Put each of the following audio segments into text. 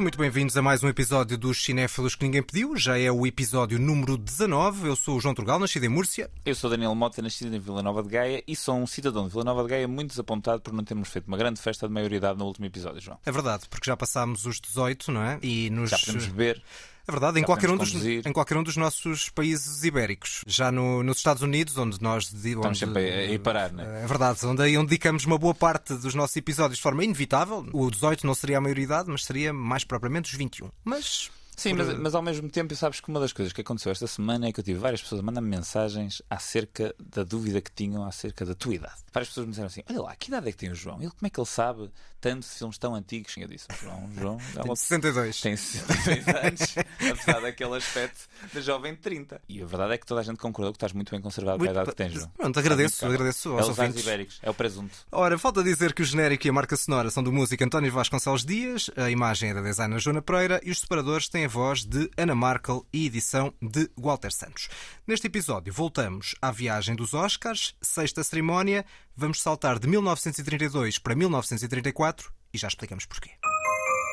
Sejam muito bem-vindos a mais um episódio dos Cinéfilos que Ninguém Pediu. Já é o episódio número 19. Eu sou o João Turgal, nascido em Múrcia. Eu sou Daniel Mota, nascido em Vila Nova de Gaia e sou um cidadão de Vila Nova de Gaia muito desapontado por não termos feito uma grande festa de maioridade no último episódio, João. É verdade, porque já passámos os 18, não é? E nos... Já podemos beber. É verdade, em qualquer, um dos, em qualquer um dos nossos países ibéricos. Já no, nos Estados Unidos, onde nós. Onde, Estamos sempre a, ir parar, não é? É verdade, onde, onde dedicamos uma boa parte dos nossos episódios de forma inevitável. O 18 não seria a maioridade, mas seria mais propriamente os 21. Mas Sim, mas, mas, ao mesmo tempo, sabes que uma das coisas que aconteceu esta semana é que eu tive várias pessoas a mandar-me mensagens acerca da dúvida que tinham acerca da tua idade. Várias pessoas me disseram assim: Olha lá, que idade é que tem o João? Ele, como é que ele sabe tanto de filmes tão antigos? Eu disse: João, João, tem uma... 62. Tem 62 anos, apesar daquele aspecto de jovem de 30. E a verdade é que toda a gente concordou que estás muito bem conservado muito... para a idade que tens, João. Pronto, agradeço, agradeço aos é os ibéricos, é o presunto. Ora, falta dizer que o genérico e a marca sonora são do músico António Vasconcelos Dias, a imagem é da designer Joana Pereira e os separadores têm a voz de Ana Markel e edição de Walter Santos. Neste episódio voltamos à viagem dos Oscars, sexta cerimónia, vamos saltar de 1932 para 1934 e já explicamos porquê.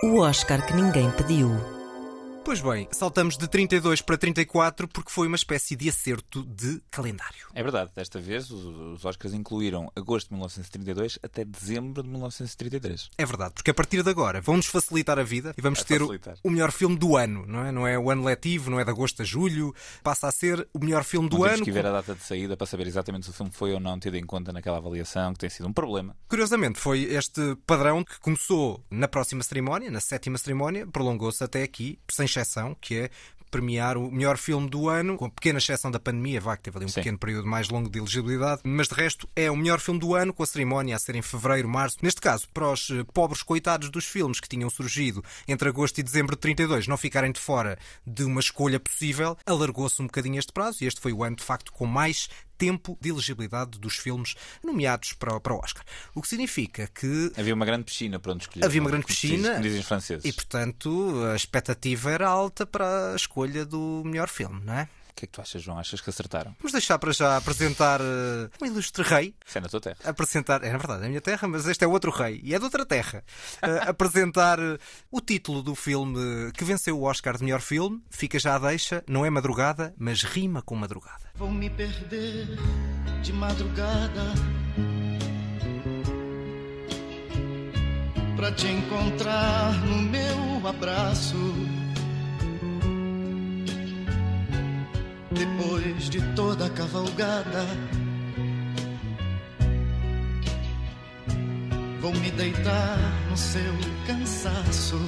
O Oscar que ninguém pediu. Pois bem, saltamos de 32 para 34 porque foi uma espécie de acerto de calendário. É verdade, desta vez os Oscars incluíram agosto de 1932 até dezembro de 1933. É verdade, porque a partir de agora vão-nos facilitar a vida e vamos ter facilitar. o melhor filme do ano, não é? Não é o ano letivo, não é de agosto a julho, passa a ser o melhor filme do não ano. Temos que ver a data de saída para saber exatamente se o filme foi ou não tido em conta naquela avaliação, que tem sido um problema. Curiosamente, foi este padrão que começou na próxima cerimónia, na sétima cerimónia, prolongou-se até aqui, sem exceção, que é premiar o melhor filme do ano, com a pequena exceção da pandemia, vá, que teve ali um Sim. pequeno período mais longo de elegibilidade, mas de resto é o melhor filme do ano, com a cerimónia a ser em fevereiro, março. Neste caso, para os eh, pobres coitados dos filmes que tinham surgido entre agosto e dezembro de 32 não ficarem de fora de uma escolha possível, alargou-se um bocadinho este prazo e este foi o ano, de facto, com mais tempo de elegibilidade dos filmes nomeados para, para o Oscar. O que significa que. Havia uma grande piscina para onde escolher. Havia uma grande piscina. Dizem franceses. E, portanto, a expectativa era alta para a escolha do melhor filme, não é? O que é que tu achas, João? Achas que acertaram? Vamos deixar para já apresentar uh, um ilustre rei. Isso é na tua terra. Apresentar, é na verdade, é a minha terra, mas este é outro rei e é de outra terra. Uh, apresentar uh, o título do filme que venceu o Oscar de melhor filme. Fica já a deixa, não é madrugada, mas rima com madrugada. Vou me perder de madrugada para te encontrar no meu abraço. Depois de toda a cavalgada, vou me deitar no seu cansaço.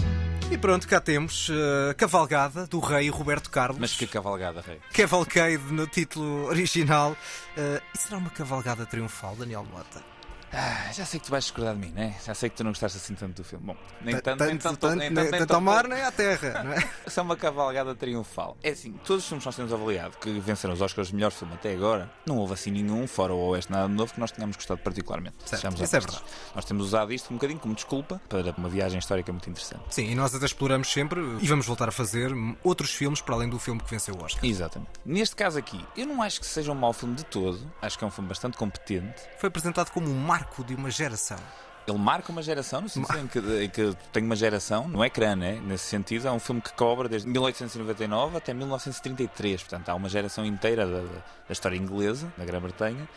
E pronto, cá temos a uh, cavalgada do rei Roberto Carlos. Mas que cavalgada, rei? Cavalcade no título original. Uh, e será uma cavalgada triunfal, Daniel Mota? Ah, já sei que tu vais discordar de mim, né? Já sei que tu não gostaste assim tanto do filme. Bom, nem tanto, nem tanto, nem tanto, nem tanto mar, nem à terra, não é? É uma cavalgada triunfal. É assim, todos os filmes que nós temos avaliado que venceram os Oscars de melhor filme até agora, não houve assim nenhum, fora o Oeste Nada Novo, que nós tenhamos gostado particularmente. Certo, isso é verdade. Nós temos usado isto um bocadinho como desculpa para uma viagem histórica muito interessante. Sim, e nós até exploramos sempre e vamos voltar a fazer outros filmes para além do filme que venceu o Oscar. Exatamente. Neste caso aqui, eu não acho que seja um mau filme de todo, acho que é um filme bastante competente. Foi apresentado como um marco de uma geração. Ele marca uma geração, no sentido em que, em que tem uma geração no ecrã, né? nesse sentido. É um filme que cobra desde 1899 até 1933. Portanto, há uma geração inteira da, da história inglesa, da Grã-Bretanha,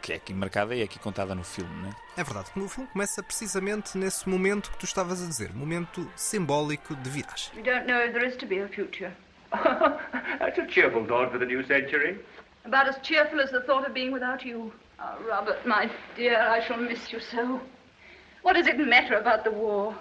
que é aqui marcada e é aqui contada no filme. Né? É verdade. O filme começa precisamente nesse momento que tu estavas a dizer momento simbólico de viragem. You don't know if there is to be a future. That's a cheerful thought for the new century. About as cheerful as the thought of being without you. Oh, Robert, my dear, I shall miss you so. What does it matter about the war?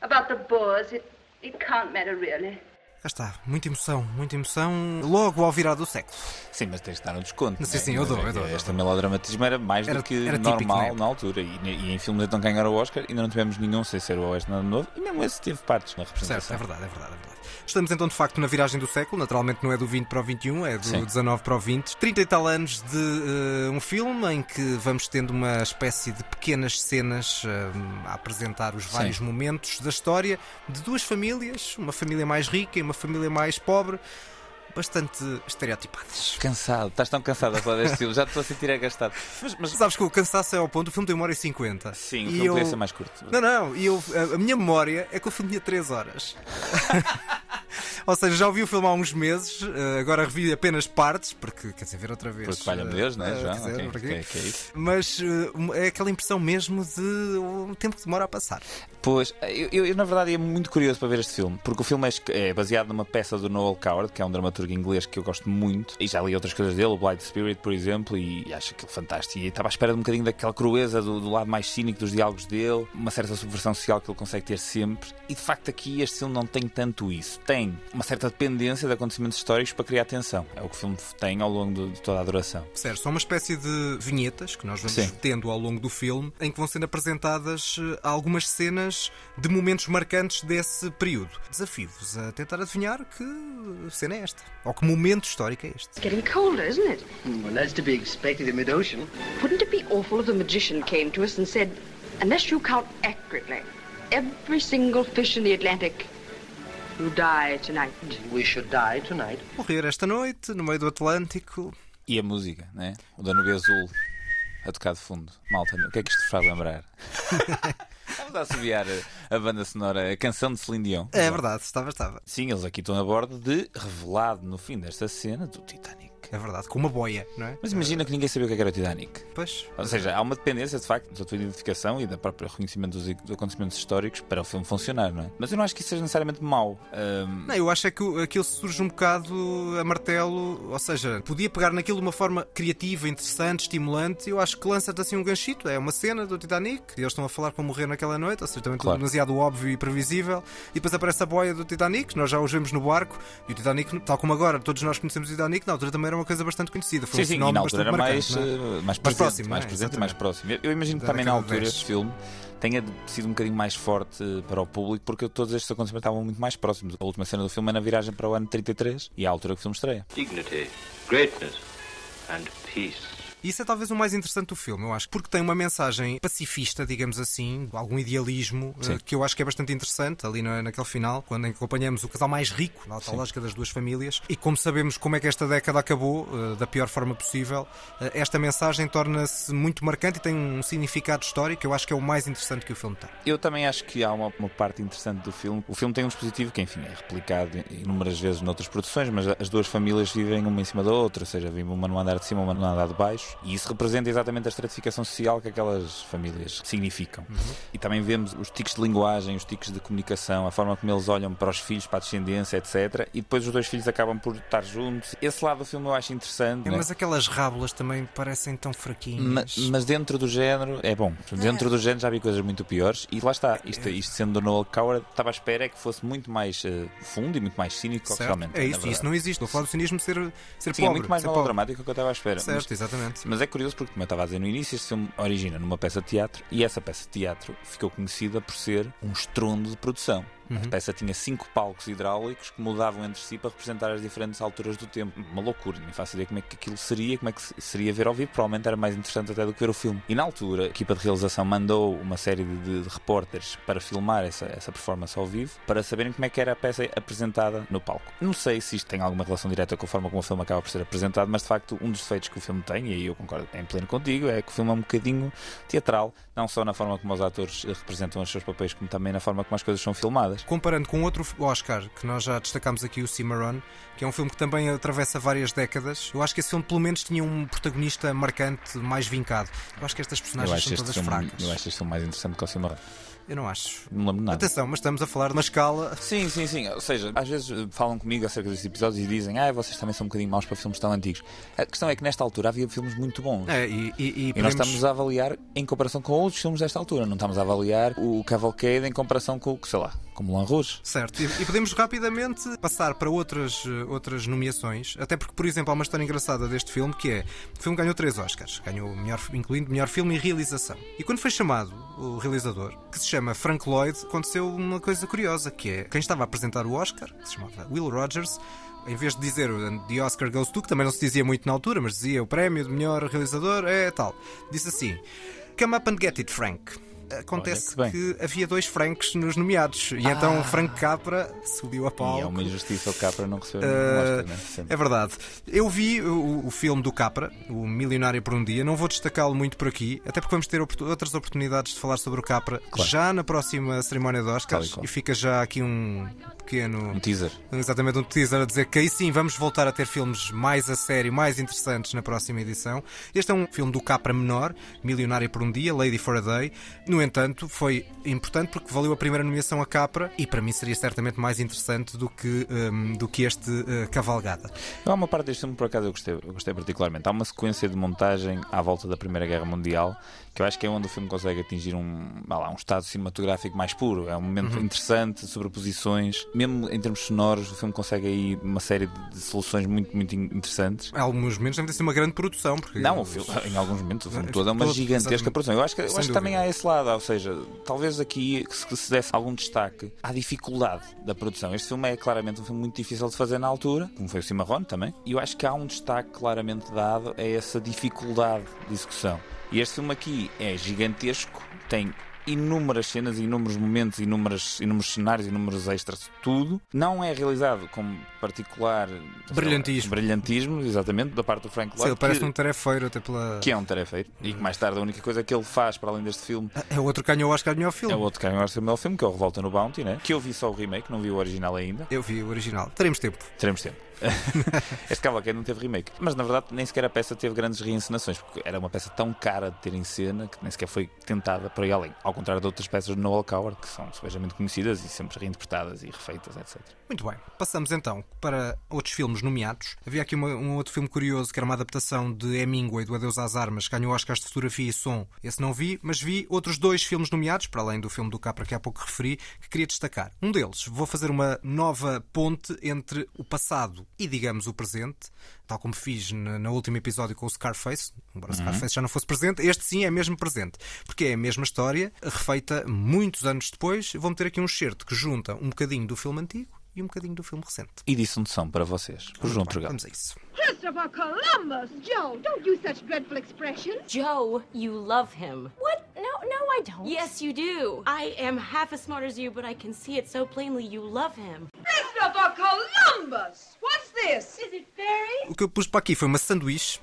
About the Boers? It, it can't matter, really. Já está, muita emoção, muita emoção logo ao virar do século. Sim, mas tens de dar um desconto. Sim, sim, eu dou, eu dou. Este melodramatismo era mais era, do que normal na altura. E, e, em filmes então ganhar o Oscar ainda não tivemos nenhum sem ser o Oeste Nada Novo e mesmo esse teve partes na representação. Certo, é verdade, é verdade, é verdade. Estamos então de facto na viragem do século, naturalmente não é do 20 para o 21, é do Sim. 19 para o 20. 30 e tal anos de uh, um filme em que vamos tendo uma espécie de pequenas cenas uh, a apresentar os vários Sim. momentos da história de duas famílias, uma família mais rica e uma família mais pobre bastante estereotipadas. Cansado, estás tão cansado a falar deste filme, já te estou a sentir agastado. Mas, mas sabes que o cansaço é ao ponto, o filme tem 1 hora e 50. Sim, o filme eu... podia ser mais curto. Não, não, e eu, a, a minha memória é que o filme tinha 3 horas. Ou seja, já ouvi o filme há uns meses, eh, agora revi apenas partes, porque quer dizer, ver outra vez. Porque valha-me Deus, não é, eh, quer dizer, Ok, porque- ok, que é? Mas eh, é aquela impressão mesmo de o tempo que demora a passar. Pois, eu, eu, eu, na verdade ia muito curioso para ver este filme, porque o filme é, é baseado numa peça do Noel Coward, que é um dramaturgo inglês que eu gosto muito, e já li outras coisas dele, o Blind Spirit, por exemplo, e acho aquilo fantástico. E estava à espera de um bocadinho daquela crueza do, do lado mais cínico dos diálogos dele, uma certa subversão social que ele consegue ter sempre, e de facto aqui este filme não tem tanto isso. Tem uma certa dependência de acontecimentos históricos para criar tensão. É o que o filme tem ao longo de, de toda a duração. Certo, são uma espécie de vinhetas que nós vamos Sim. tendo ao longo do filme, em que vão sendo apresentadas eh, algumas cenas de momentos marcantes desse período. Desafio-vos a tentar adivinhar que cena é esta, ou que momento histórico é este. It's getting colder, isn't it? Well, that's to be expected in mid-ocean. Wouldn't it be awful if the magician came to us and said, unless you count accurately, every single fish in the Atlantic Morrer esta noite, no meio do Atlântico. E a música, né? O Danube Azul a tocar de fundo. Malta, o que é que isto faz lembrar? Vamos a assobiar a, a banda sonora, a canção de Celine Dion. É verdade, estava, estava. Sim, eles aqui estão a bordo de revelado no fim desta cena do Titanic. É verdade, com uma boia, não é? Mas imagina que ninguém sabia o que é era o Titanic. Pois. Ou seja, há uma dependência de facto da tua identificação e da própria reconhecimento dos, acontecimentos históricos para o filme funcionar, não é? Mas eu não acho que isso seja necessariamente mau. Ahm, Não, eu acho é que aquilo surge um bocado a martelo, ou seja, podia pegar naquilo de uma forma criativa, interessante, estimulante. Eu acho que lança-te assim um ganchito. É uma cena do Titanic, e eles estão a falar como morrer naquela noite, ou seja, também Claro. demasiado óbvio e previsível. E depois aparece a boia do Titanic, nós já os vemos no barco, e o Titanic, tal como agora, todos nós conhecemos o Titanic, na altura também era uma coisa bastante conhecida. Foi Sim, um sim, e na altura era mais, marcante, não é? eh, mais presente, próximo, mais é? presente mais próximo. Eu, eu imagino que também na altura 10. este filme tenha sido um bocadinho mais forte eh, para o público porque todos estes acontecimentos estavam muito mais próximos. A última cena do filme é na viragem para o ano 33 e é a altura que o filme estreia. dignity, greatness, and peace. Isso é talvez o mais interessante do filme, eu acho, porque tem uma mensagem pacifista, digamos assim, algum idealismo, Sim. eh, que eu acho que é bastante interessante ali na, naquele final, quando acompanhamos o casal mais rico, na alta Sim. lógica das duas famílias, e como sabemos como é que esta década acabou, eh, da pior forma possível, eh, esta mensagem torna-se muito marcante e tem um significado histórico, eu acho que é o mais interessante que o filme tem. Eu também acho que há uma, uma parte interessante do filme. O filme tem um dispositivo que, enfim, é replicado inúmeras vezes noutras produções, mas as duas famílias vivem uma em cima da outra, ou seja, vive uma no andar de cima, uma no andar de baixo, e isso representa exatamente a estratificação social que aquelas famílias significam. E também vemos os tiques de linguagem, os tiques de comunicação, a forma como eles olham para os filhos, para a descendência, etc. E depois os dois filhos acabam por estar juntos. Esse lado do filme eu acho interessante. É, né? mas aquelas rábulas também parecem tão fraquinhas. Ma- Mas, dentro do género, é bom. Dentro do género já vi coisas muito piores. E lá está. Isto, isto sendo do Noel Coward, estava à espera é que fosse muito mais eh, fundo e muito mais cínico, Certo? realmente. É isso, isso não existe. Estou a falar do cinismo ser, ser Sim, é pobre. muito mais melodramático do que eu estava à espera. Certo, Mas, exatamente. Mas é curioso porque, como eu estava a dizer no início, este filme origina numa peça de teatro e essa peça de teatro ficou conhecida por ser um estrondo de produção. Uhum. A peça tinha cinco palcos hidráulicos que mudavam entre si para representar as diferentes alturas do tempo. Uma loucura, nem faço ideia como é que aquilo seria, como é que se- seria ver ao vivo. Provavelmente era mais interessante até do que ver o filme. E na altura, a equipa de realização mandou uma série de, de, repórteres para filmar essa, essa performance ao vivo para saberem como é que era a peça apresentada no palco. Não sei se isto tem alguma relação direta com a forma como o filme acaba por ser apresentado, mas de facto, um dos defeitos que o filme tem, e aí eu concordo em pleno contigo, é que o filme é um bocadinho teatral, não só na forma como os atores representam os seus papéis, como também na forma como as coisas são filmadas. Comparando com outro Oscar, que nós já destacámos aqui, o Cimarron, que é um filme que também atravessa várias décadas, eu acho que esse filme pelo menos tinha um protagonista marcante, mais vincado. Eu acho que estas personagens são todas filme, fracas. eu acho este filme mais interessante que o Cimarrão. Eu não acho. Não lembro nada. Atenção, mas estamos a falar de uma escala. Sim, sim, sim. Ou seja, às vezes eh, falam comigo acerca destes episódios e dizem ah, vocês também são um bocadinho maus para filmes tão antigos. A questão é que nesta altura havia filmes muito bons. É, e, e, e E podemos- nós estamos a avaliar em comparação com outros filmes desta altura. Não estamos a avaliar o Cavalcade em comparação com, o sei lá, com Moulin Rouge. Certo, e, e podemos rapidamente passar para outras, eh, outras nomeações, até porque, por exemplo, há uma história engraçada deste filme que é: o filme ganhou três Oscars, ganhou melhor, incluindo melhor filme e realização. E quando foi chamado o realizador, que se chama Frank Lloyd, aconteceu uma coisa curiosa, que é quem estava a apresentar o Oscar, que se chamava Will Rogers, em vez de dizer The Oscar Goes To, que também não se dizia muito na altura, mas dizia o prémio de melhor realizador é tal, disse assim: Come up and get it, Frank. Acontece Olha que, que havia dois Franks nos nomeados. E então o Frank Capra subiu a palco. E é uma injustiça o Capra não receber um Uh, Oscar, né? É verdade. Eu vi o, o filme do Capra, o Milionário por um Dia. Não vou destacá-lo muito por aqui, até porque vamos ter outras oportunidades de falar sobre o Capra Claro. já na próxima cerimónia de Oscars. e qual. E fica já aqui um pequeno. Um teaser. Exatamente, um teaser a dizer que aí sim vamos voltar a ter filmes mais a sério, mais interessantes na próxima edição. Este é um filme do Capra menor, Milionária por um Dia, Lady for a Day. No entanto, foi importante porque valeu a primeira nomeação a Capra e para mim seria certamente mais interessante do que, hum, do que este uh, Cavalgada. Há uma parte deste filme, por acaso, eu gostei, eu gostei particularmente. Há uma sequência de montagem à volta da Primeira Guerra Mundial que eu acho que é onde o filme consegue atingir um, lá, um estado cinematográfico mais puro. É um momento interessante, sobreposições. Mesmo em termos sonoros, o filme consegue aí uma série de, soluções muito, muito in- interessantes. Em alguns momentos deve ter sido uma grande produção. Porque Não, o filme, em alguns momentos, o filme todo é uma todo, gigantesca exatamente. produção. Eu acho que, eu acho que também há esse lado, ou seja, talvez aqui que se, desse algum destaque à dificuldade da produção. Este filme é claramente um filme muito difícil de fazer na altura, como foi o Cimarrone também, e eu acho que há um destaque claramente dado a essa dificuldade de execução. E este filme aqui é gigantesco, tem inúmeras cenas, inúmeros momentos, inúmeras, inúmeros cenários, inúmeros extras, tudo. Não é realizado com particular lá, Brilhantismo. brilhantismo, exatamente, da parte do Frank Sim, Lloyd. ele parece que- um tarefeiro até pela. que é um tarefeiro e que mais tarde a única coisa que ele faz para além deste filme É o outro que ganhou o Oscar melhor filme. é o outro que é o Oscar do filme, que é o Revolta no Bounty, né? que eu vi só o remake, não vi o original ainda. Eu vi o original. Teremos tempo. Teremos tempo. este Cavalcade não teve remake, mas na verdade nem sequer a peça teve grandes reencenações, porque era uma peça tão cara de ter em cena que nem sequer foi tentada por aí além. Ao contrário de outras peças de Noel Coward, que são especialmente conhecidas e sempre reinterpretadas e refeitas, etc. Muito bem. Passamos então para outros filmes nomeados. Havia aqui uma- um outro filme curioso que era uma adaptação de Hemingway, do Adeus às Armas, ganhou Oscars de fotografia e som. Esse não vi, mas vi outros dois filmes nomeados, para além do filme do Capra que há pouco referi, que queria destacar. Um deles, vou fazer uma nova ponte entre o passado e, digamos, o presente, tal como fiz na, na último episódio com o Scarface, embora o Scarface já não fosse presente, este sim é mesmo presente, porque é a mesma história, refeita muitos anos depois. Vou meter aqui um excerto que junta um bocadinho do filme antigo e um bocadinho do filme recente. E disse onde são para vocês. Os João Trigado. vamos a isso. Christopher Columbus! Joe, don't use such dreadful expressions. Joe, you love him. What? No, no, I don't. Yes, you do. I am half as smart as you, but I can see it so plainly you love him. Christopher Columbus! What's this? Is it fairy? O que eu pus para aqui foi uma sanduíche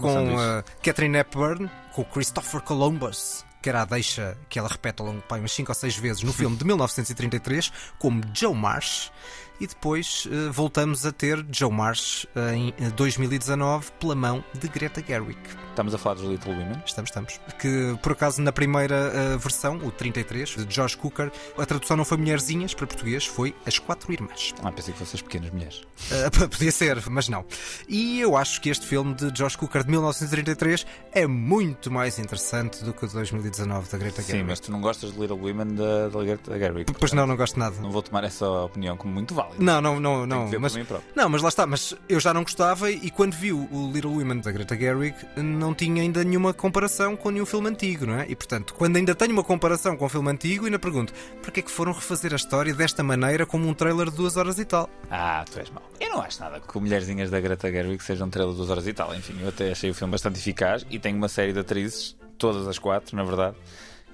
com a Catherine Hepburn, com o Christopher Columbus, que era a deixa que ela repete ao longo pai, umas 5 ou 6 vezes no filme de 1933, como Joe Marsh. E depois eh, voltamos a ter Joe Marsh eh, em eh, 2019 pela mão de Greta Gerwig. Estamos a falar dos Little Women. Estamos, estamos. Que por acaso na primeira eh, versão, o 33, de Josh Cooker, a tradução não foi Mulherzinhas para português, foi As Quatro Irmãs. Ah, pensei que fossem as pequenas mulheres. Uh, podia ser, mas não. E eu acho que este filme de Josh Cooker de 1933 é muito mais interessante do que o de 2019 da Greta Sim, Gerwig. mas tu não gostas de Little Women da, da Greta Gerwig. Pois não, não gosto nada. Não vou tomar essa opinião como muito válida. Não, não, não, não. que ver Mas, por mim próprio. não, mas lá está. Mas eu já não gostava e quando vi o o Little Women da Greta Gerwig não tinha ainda nenhuma comparação com nenhum filme antigo, não é? E portanto, quando ainda tenho uma comparação com o filme antigo, ainda pergunto para que é que foram refazer a história desta maneira como um trailer de duas horas e tal? Ah, tu és mau. Eu não acho nada que Mulherzinhas da Greta Gerwig sejam um trailer de duas horas e tal. Enfim, eu até achei o filme bastante eficaz e tenho uma série de atrizes, todas as quatro, na verdade.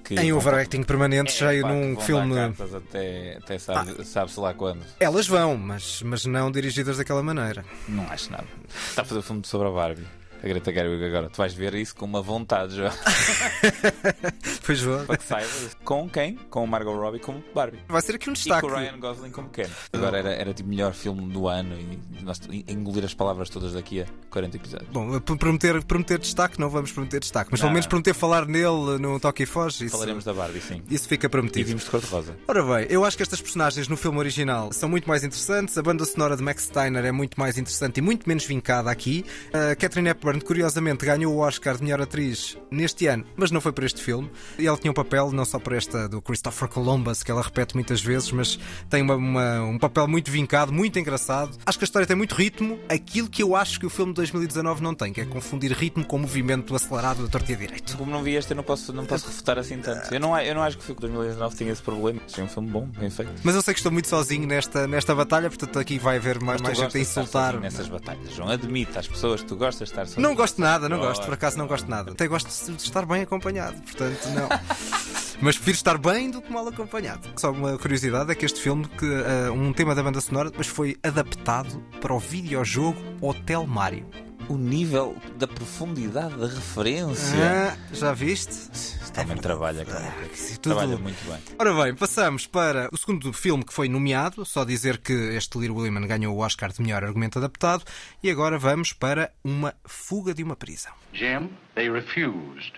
Que Em vão- overacting permanente, É, cheio pá, num vão filme. até, até sabe- sabe-se lá quando. Elas vão, mas, mas não dirigidas daquela maneira. Não acho nada. Está a fazer filme sobre a Barbie. A Greta Gerwig agora. Tu vais ver isso com uma vontade já. Pois vou. Para que saibas. Com quem? Com o Margot Robbie como Barbie. Vai ser aqui um E destaque. com o Ryan Gosling como Ken. Agora era, era tipo melhor filme do ano e nós engolir as palavras todas daqui a 40 episódios. Bom, p- prometer, prometer destaque, não vamos prometer destaque, mas Não. pelo menos prometer falar nele no Toque e Foge. Falaremos da Barbie, sim. isso fica E prometido. vimos de cor-de-rosa. Ora bem, eu acho que estas personagens no filme original são muito mais interessantes. A banda sonora de Max Steiner é muito mais interessante e muito menos vincada aqui. A Catherine Hepburn, curiosamente, ganhou o Oscar de melhor atriz neste ano, mas não foi por este filme. E ela tinha um papel, não só por esta do Christopher Columbus, que ela repete muitas vezes, mas tem uma- uma- um papel muito vincado, muito engraçado. Acho que a história tem muito ritmo, aquilo que eu acho que o filme de 2019 não tem, que é confundir ritmo com movimento acelerado da torta direito. Como não vi este, eu não posso, não posso refutar assim tanto. Eu não, eu não acho que o filme de 2019 tinha esse problema. Achei um filme bom, bem feito. Mas eu sei que estou muito sozinho nesta, nesta batalha, portanto aqui vai haver mais, mais gente a insultar. sozinho nessas batalhas, João. Admita às pessoas que tu gostas de estar Não gosto nada, não gosto, por acaso não gosto nada. Até gosto de estar bem acompanhado, portanto, não. Mas prefiro estar bem do que mal acompanhado. Só uma curiosidade é que este filme, que uh, um tema da banda sonora, depois foi adaptado para o videojogo Hotel Mario. O nível da profundidade da referência. Ah, já viste? Também é trabalha, cara. Ah, tudo... Trabalha muito bem. Ora bem, passamos para o segundo filme que foi nomeado. Só dizer que este Little Women ganhou o Oscar de melhor argumento adaptado. E agora vamos para uma fuga de uma prisão. Jim, they refused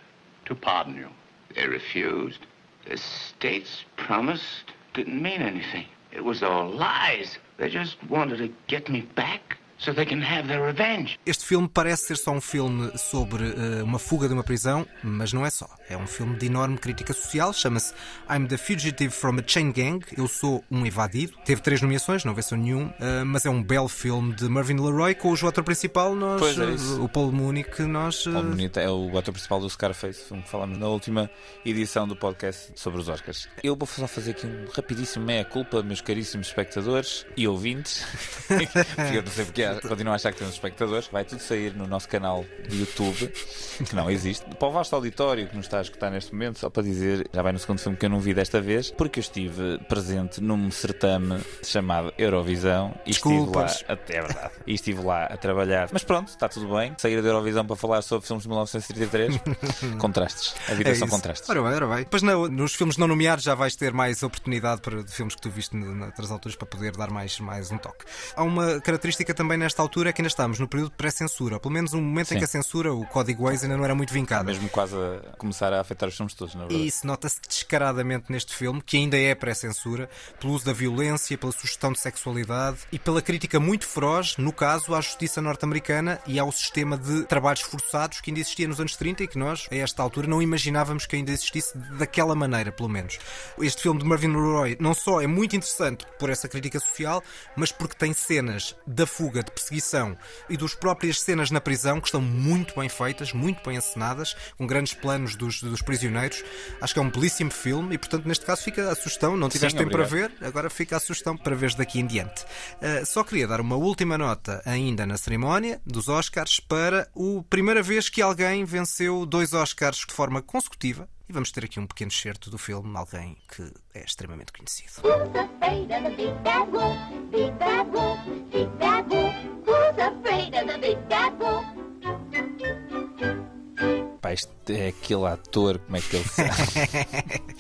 to pardon you. They refused. The state's promise didn't mean anything. It was all lies. They just wanted to get me back. So they can have their revenge. Este filme parece ser só um filme sobre uh, uma fuga de uma prisão, mas não é só. É um filme de enorme crítica social, chama-se I'm the Fugitive from a Chain Gang. Eu sou um evadido. Teve três nomeações, não venceu nenhum, uh, mas é um belo filme de Marvin Leroy, cujo ator principal, nós, é uh, o Paul Mooney, que nós. Paul Mooney é o ator principal do Scarface, filme que falámos na última edição do podcast sobre os Oscars. Eu vou só fazer aqui um rapidíssimo meia-culpa, meus caríssimos espectadores e ouvintes, porque eu não sei porque continuo a achar que temos espectadores, vai tudo sair no nosso canal de YouTube, que não existe. Para o vasto auditório que nos está a escutar neste momento, só para dizer, já vai no segundo filme que eu não vi desta vez, porque eu estive presente num certame chamado Eurovisão e Desculpas. estive lá, até é verdade, e estive lá a trabalhar. Mas pronto, está tudo bem. Sair da Eurovisão para falar sobre filmes de 1933, contrastes. A vida é são contrastes. Ora bem, ora bem. Depois no, nos filmes não nomeados já vais ter mais oportunidade para filmes que tu viste noutras alturas para poder dar mais, mais um toque. Há uma característica também nesta altura é que ainda estamos no período de pré-censura. Pelo menos um momento Sim. em que a censura, o código Waze ainda não era muito vincado. Mesmo quase a começar a afetar os filmes todos, na verdade. E isso nota-se descaradamente neste filme, que ainda é pré-censura, pelo uso da violência, pela sugestão de sexualidade e pela crítica muito feroz, no caso, à justiça norte-americana e ao sistema de trabalhos forçados que ainda existia nos anos 30 e que nós, a esta altura, não imaginávamos que ainda existisse daquela maneira, pelo menos. Este filme de Marvin Leroy não só é muito interessante por essa crítica social, mas porque tem cenas da fuga, de perseguição e dos próprias cenas na prisão que estão muito bem feitas, muito bem encenadas, com grandes planos dos, dos prisioneiros. Acho que é um belíssimo filme e, portanto, neste caso fica a sugestão. Não tiveste Sim, tempo para obrigado. ver, agora fica a sugestão para ver daqui em diante. Uh, só queria dar uma última nota ainda na cerimónia dos Oscars para a primeira vez que alguém venceu dois Oscars de forma consecutiva. E vamos ter aqui um pequeno excerto do filme, alguém que é extremamente conhecido. É aquele ator, como é que ele sabe?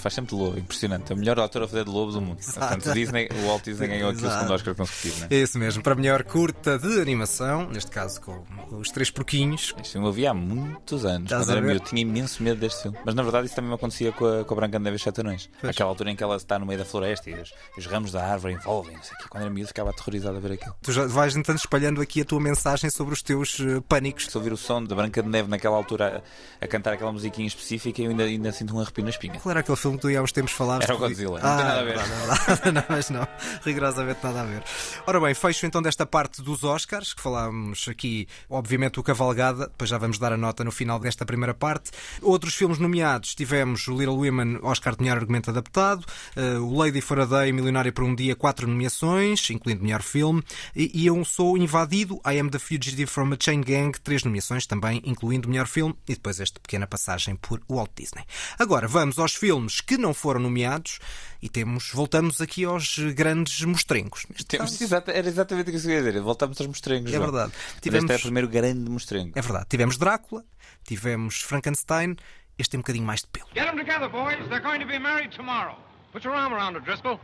Faz sempre de lobo, impressionante. É o melhor ator a fazer de lobo do mundo. Portanto, Disney, o Walt Disney ganhou aqui o segundo Oscar consecutivo, não é? É isso mesmo, para a melhor curta de animação, neste caso com os três porquinhos. Este filme eu vi há muitos anos, Estás quando a era miúdo. Tinha imenso medo deste filme. Mas na verdade isso também me acontecia com a, com a Branca de Neve e os Sete Anões. Aquela altura em que ela está no meio da floresta e os, os ramos da árvore envolvem. Não sei o quê. Quando era miúdo ficava aterrorizado a ver aquilo. Tu já vais então espalhando aqui a tua mensagem sobre os teus eh, pânicos. Se ouvir o som da Branca de Neve naquela altura a, a cantar aquela musiquinha específica, eu ainda, ainda sinto um arrepio na espinha. Era aquele filme que tu há uns tempos falaste? Era o Godzilla. Não Ah, tem nada a ver. é verdade. não, mas não, rigorosamente nada a ver. Ora bem, fecho então desta parte dos Oscars, que falámos aqui, obviamente, o Cavalgada, depois já vamos dar a nota no final desta primeira parte. Outros filmes nomeados, tivemos o Little Women, Oscar de melhor argumento adaptado, eh, o Lady Faraday, Milionário por um Dia, quatro nomeações, incluindo melhor filme, e, e Eu Sou Invadido, I Am the Fugitive from a Chain Gang, três nomeações também, incluindo melhor filme, e depois esta pequena passagem por Walt Disney. Agora, vamos aos filmes que não foram nomeados, e temos, voltamos aqui aos grandes mostrengos. Temos, exata- era exatamente o que eu ia dizer. Voltamos aos mostrengos. É João. verdade. Tivemos- Este é o primeiro grande mostrengo. É verdade. Tivemos Drácula, tivemos Frankenstein, este tem um bocadinho mais de pelo. Get them together, boys. They're going to be married tomorrow. Put your arm around it, Driscoll.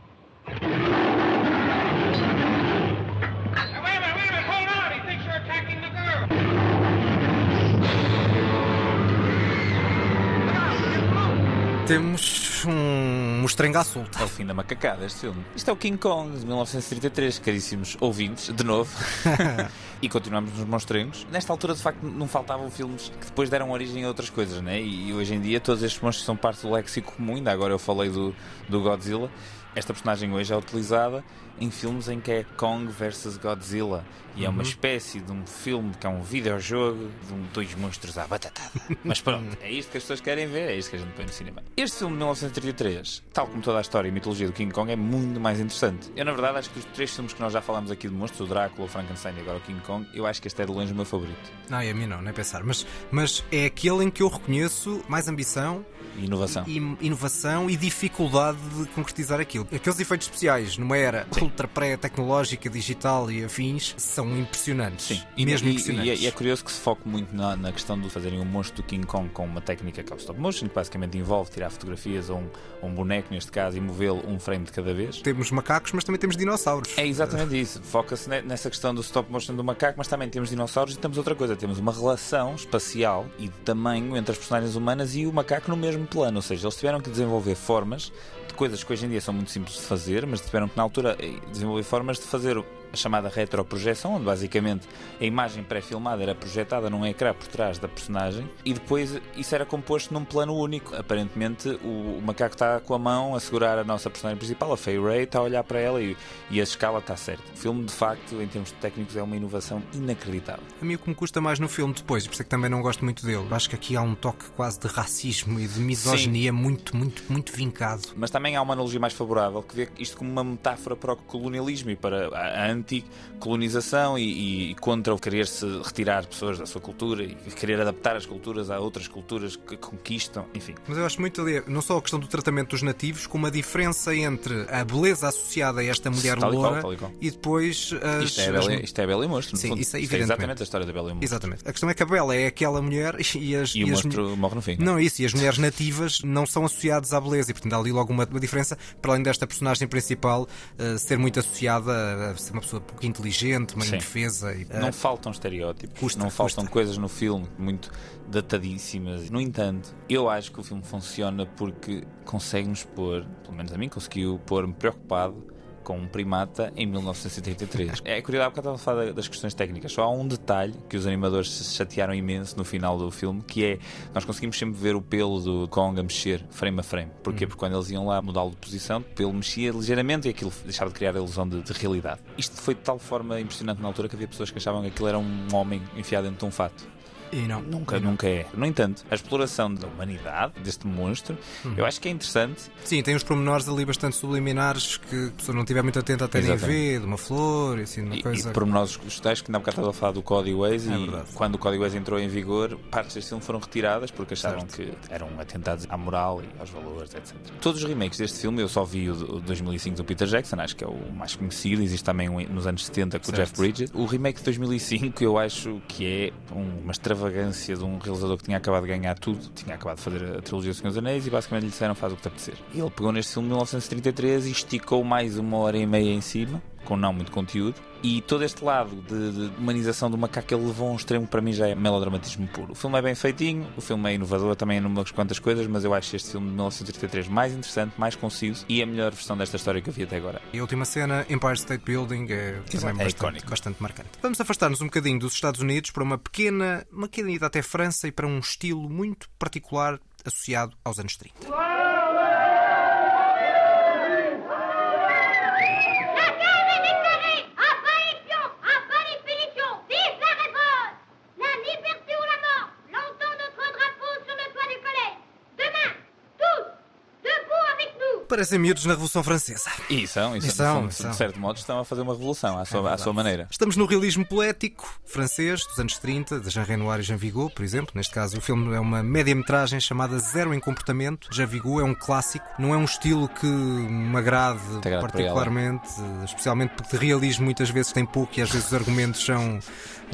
Temos um mostrengo à solta. É o fim da macacada este filme. Isto é o King Kong de 1933, caríssimos ouvintes, de novo. e continuamos nos monstrengos. Nesta altura, de facto, não faltavam filmes que depois deram origem a outras coisas, né? E hoje em dia todos estes monstros são parte do léxico comum. Ainda agora eu falei do, do Godzilla. Esta personagem hoje é utilizada em filmes em que é Kong versus Godzilla. E é uma Uhum. espécie de um filme que é um videojogo de um- dois monstros à batatada. Mas pronto, é isto que as pessoas querem ver, é isto que a gente põe no cinema. Este filme de 1933, tal como toda a história e mitologia do King Kong, é muito mais interessante. Eu, na verdade, acho que dos três filmes que nós já falámos aqui de monstros, o Drácula, o Frankenstein e agora o King Kong, eu acho que este é de longe o meu favorito. Não, e a mim não, nem pensar. Mas, mas é aquele em que eu reconheço mais ambição, inovação. e, inovação e dificuldade de concretizar aquilo. Aqueles efeitos especiais numa era ultra pré-tecnológica, digital e afins são impressionantes. Sim, mesmo e, impressionantes. E, é- e é curioso que se foque muito na, na questão de fazerem um monstro do King Kong com uma técnica que é o stop motion, que basicamente envolve tirar fotografias a um, a um boneco, neste caso, e movê-lo um frame de cada vez. Temos macacos, mas também temos dinossauros. É exatamente isso. Foca-se ne- nessa questão do stop motion do macaco, mas também temos dinossauros e temos outra coisa. Temos uma relação espacial e de tamanho entre as personagens humanas e o macaco no mesmo plano. Ou seja, eles tiveram que desenvolver formas coisas que hoje em dia são muito simples de fazer, mas tiveram que na altura eh, desenvolver formas de fazer a chamada retroprojeção, onde basicamente a imagem pré-filmada era projetada num ecrã por trás da personagem e depois isso era composto num plano único. Aparentemente o, o macaco está com a mão a segurar a nossa personagem principal, a Fay Ray, está a olhar para ela e, e a escala está certa. O filme, de facto, em termos técnicos, é uma inovação inacreditável. A mim o que me custa mais no filme depois, por isso é que também não gosto muito dele, acho que aqui há um toque quase de racismo e de misoginia muito, muito, muito vincado. Mas também há uma analogia mais favorável que vê isto como uma metáfora para o colonialismo e para a anticolonização e, e contra o querer-se retirar pessoas da sua cultura e querer adaptar as culturas a outras culturas que conquistam, enfim. Mas eu acho muito ali, não só a questão do tratamento dos nativos, como a diferença entre a beleza associada a esta mulher Tal e loura e qual. e depois as, Isto é, Bela, isto é a Bela e Monstro, Sim, isso é Isto é exatamente a história da Bela e Monstro. Exatamente. A questão é que a Bela é aquela mulher e as, E o as monstro morre no fim. Não, isso, e as mulheres nativas não são associadas à beleza, e portanto há ali logo uma, uma diferença, para além desta personagem principal eh, ser muito associada a ser uma pessoa pouco inteligente, uma Sim. indefesa. E, Não eh, faltam estereótipos, Custa, não faltam custa. coisas no filme muito datadíssimas. No entanto, eu acho que o filme funciona porque consegue-nos pôr, pelo menos a mim conseguiu pôr-me preocupado com um primata em 1933. É curioso, há bocado estava a falar das questões técnicas. Só há um detalhe que os animadores se chatearam imenso no final do filme, que é nós conseguimos sempre ver o pelo do Kong a mexer frame a frame. Porquê? Porque quando eles iam lá mudá-lo de posição, o pelo mexia ligeiramente e aquilo deixava de criar a ilusão de, de realidade. Isto foi de tal forma impressionante na altura que havia pessoas que achavam que aquilo era um homem enfiado dentro de um fato. E não. Nunca, nunca é. No entanto, a exploração da humanidade, deste monstro, eu acho que é interessante. Sim, tem uns pormenores ali bastante subliminares que a pessoa não estiver muito atenta até nem vê, de uma flor, e assim, uma E, coisa. e pormenores vegetais que ainda há bocado estava a falar do Código Waze É e verdade. quando o Código Waze entrou em vigor, partes deste filme foram retiradas porque achavam que eram atentados à moral e aos valores, etc. Todos os remakes deste filme, eu só vi o de 2005 do Peter Jackson, acho que é o mais conhecido, existe também um nos anos 70 com o Certo. Jeff Bridges. O remake de 2005 eu acho que é um- uma extravagância de um realizador que tinha acabado de ganhar tudo, tinha acabado de fazer a trilogia dos Senhor dos Anéis e basicamente lhe disseram faz o que te apetecer. Ele pegou neste filme de 1933 e esticou mais uma hora e meia em cima, com não muito conteúdo, e todo este lado de, de humanização do macaco ele levou a um extremo que para mim já é melodramatismo puro. O filme é bem feitinho, o filme é inovador também em umas quantas coisas, mas eu acho este filme de 1933 mais interessante, mais conciso e a melhor versão desta história que eu vi até agora. E a última cena, Empire State Building, é Exato, também é bastante, icónico. bastante marcante. Vamos afastar-nos um bocadinho dos Estados Unidos para uma pequena, uma pequena ida até França e para um estilo muito particular associado aos anos 30. La Parecem miúdos na Revolução Francesa. E são, e E são, são, são. de certo modo, estão a fazer uma revolução à sua, à verdade. sua maneira. Estamos no realismo poético francês dos anos 30, de Jean Renoir e Jean Vigo, por exemplo. Neste caso, o filme é uma média-metragem chamada Zero em Comportamento. Jean Vigo é um clássico, não é um estilo que me agrade particularmente, especialmente porque de realismo muitas vezes tem pouco e às vezes os argumentos são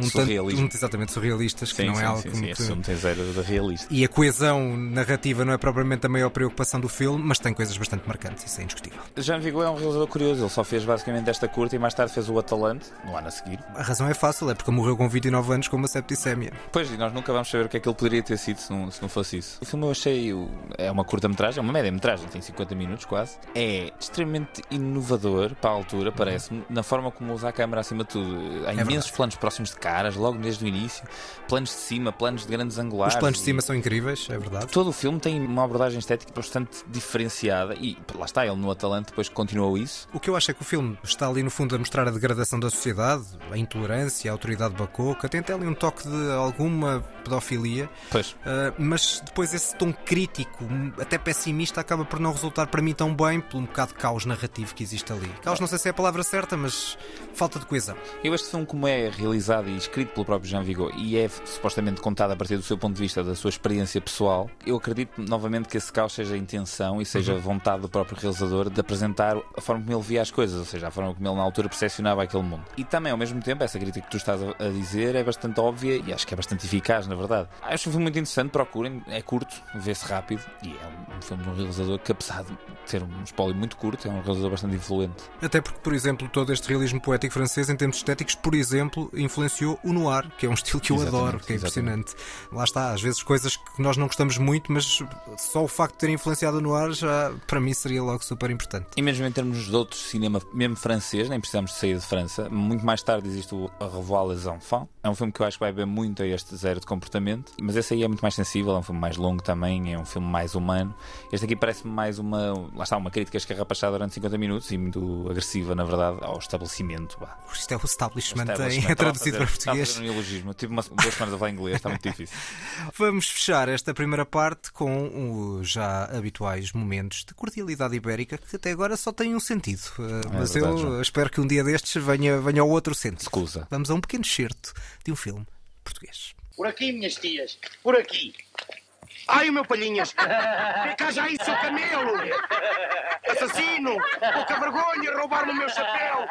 um tanto, um, exatamente surrealistas, que Sim, não sim, é algo sim, que sim, muito- tem zero de realista. E a coesão narrativa não é propriamente a maior preocupação do filme, mas tem coisas bastante marcantes, isso é indiscutível. Jean Vigo é um realizador curioso, ele só fez basicamente esta curta e mais tarde fez o Atalante, no ano a seguir. A razão é fácil, é porque morreu com 29 anos com uma septicémia. Pois, e nós nunca vamos saber o que é que ele poderia ter sido se não, se não fosse isso. O filme eu achei. É uma curta-metragem, é uma média-metragem, tem 50 minutos quase. É extremamente inovador para a altura, parece-me, na forma como usa a câmera acima de tudo. Há imensos verdade. planos próximos de caras, logo desde o início. Planos de cima, planos de grandes angulares. Os planos de e- cima são incríveis, é verdade. Todo o filme tem uma abordagem estética bastante diferenciada e, E lá está, ele no Atalante depois continuou isso. O que eu acho é que o filme está ali no fundo a mostrar a degradação da sociedade, a intolerância, a autoridade bacoca, tem até ali um toque de alguma pedofilia. Pois. Uh, mas depois esse tom crítico, até pessimista, acaba por não resultar para mim tão bem pelo um bocado de caos narrativo que existe ali. Caos não sei se é a palavra certa, mas falta de coesão. Eu este filme, como é realizado e escrito pelo próprio Jean Vigo e é supostamente contado a partir do seu ponto de vista, da sua experiência pessoal, eu acredito novamente que esse caos seja a intenção e seja a vontade do próprio realizador de apresentar a forma como ele via as coisas, ou seja, a forma como ele na altura percepcionava aquele mundo. E também, ao mesmo tempo, essa crítica que tu estás a dizer é bastante óbvia e acho que é bastante eficaz, na verdade. Acho um filme muito interessante, procurem, é curto, vê-se rápido e é um filme de um realizador que, apesar de ter um espólio muito curto, é um realizador bastante influente. Até porque, por exemplo, todo este realismo poético francês, em termos estéticos, por exemplo, influenciou o noir, que é um estilo que eu Exatamente, adoro, que é exatamente. impressionante. Lá está, às vezes coisas que nós não gostamos muito, mas só o facto de ter influenciado o noir já, para mim, seria logo super importante. E mesmo em termos de outro cinema, mesmo francês, nem precisamos de sair de França, muito mais tarde existe o A Revoir les Enfants. É um filme que eu acho que vai ver muito a este zero de comportamento, mas esse aí é muito mais sensível, é um filme mais longo também, é um filme mais humano. Este aqui parece-me mais uma, lá está, uma crítica escarrapachada durante 50 minutos e muito agressiva, na verdade, ao estabelecimento. Vá. Isto é o establishment, Establishment. a traduzido para a português. fazer um neologismo. Tive duas semanas a falar inglês, está muito difícil. Vamos fechar esta primeira parte com os já habituais momentos de cordialidade ibérica que até agora só têm um sentido. Uh, mas É verdade, eu João. espero que um dia destes venha, venha ao outro sentido. Escusa. Vamos a um pequeno excerto de um filme português. Por aqui, minhas tias. Por aqui. Ai, o meu palhinhas. Cá já aí, seu camelo. Assassino. Pouca vergonha, roubar-me o meu chapéu.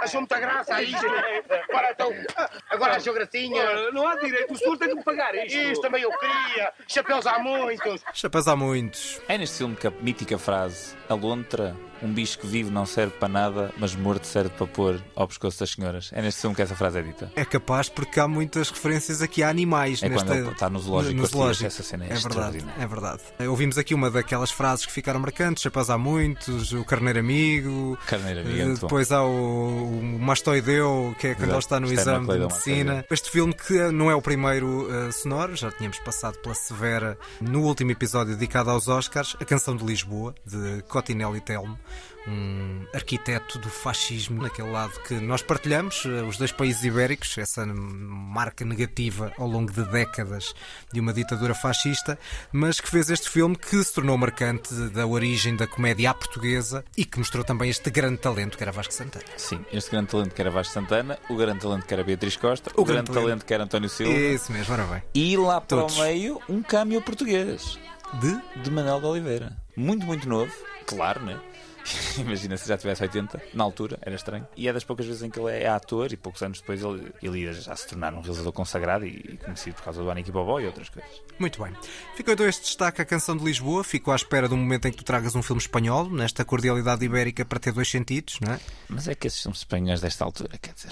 Achou muita graça a isto. Agora, então, agora achou gracinha. Não há direito, o senhor tem que me pagar isto. Isto também eu queria. Chapéus há muitos. Chapéus há muitos. É neste filme que a mítica frase A lontra, um bicho que vive não serve para nada, mas morto serve para pôr ao pescoço das senhoras. É neste filme que essa frase é dita. É capaz porque há muitas referências aqui a animais. É nesta... quando ele está no zoológico no as tias, zoológico. essa cena é verdade, extraordinária. é verdade. Ouvimos aqui uma daquelas frases que ficaram marcantes: Chapéus há muitos, o carneiro amigo. Carneiro amigo, é Eh. Depois há o, o mastoideu, que é quando Exato, ele está no externo exame de medicina. Este filme que não é o primeiro eh, sonoro, já tínhamos passado pela Severa no último episódio dedicado aos Oscars, a canção de Lisboa, de Cotinelli Telmo. Um arquiteto do fascismo, naquele lado que nós partilhamos, eh, os dois países ibéricos, essa marca negativa ao longo de décadas de uma ditadura fascista, mas que fez este filme que se tornou marcante da origem da comédia à portuguesa e que mostrou também este grande talento que era Vasco Santana. Sim, este grande talento que era Vasco Santana, o grande talento que era Beatriz Costa, O o, grande grande talento. talento que era António Silva Isso mesmo, ora bem. e lá para Todos. o meio um câmbio português De? de Manuel de Oliveira. Muito, muito novo, claro, né? Imagina se já tivesse 80, na altura, era estranho. E é das poucas vezes em que ele é ator e poucos anos depois ele, ele ia já se tornar um realizador consagrado e, e conhecido por causa do Aniki Bobó e outras coisas. Muito bem. Ficou então este destaque à canção de Lisboa. Fico à espera do momento em que tu tragas um filme espanhol, nesta cordialidade ibérica para ter dois sentidos, não é? Mas é que esses filmes espanhóis desta altura, quer dizer,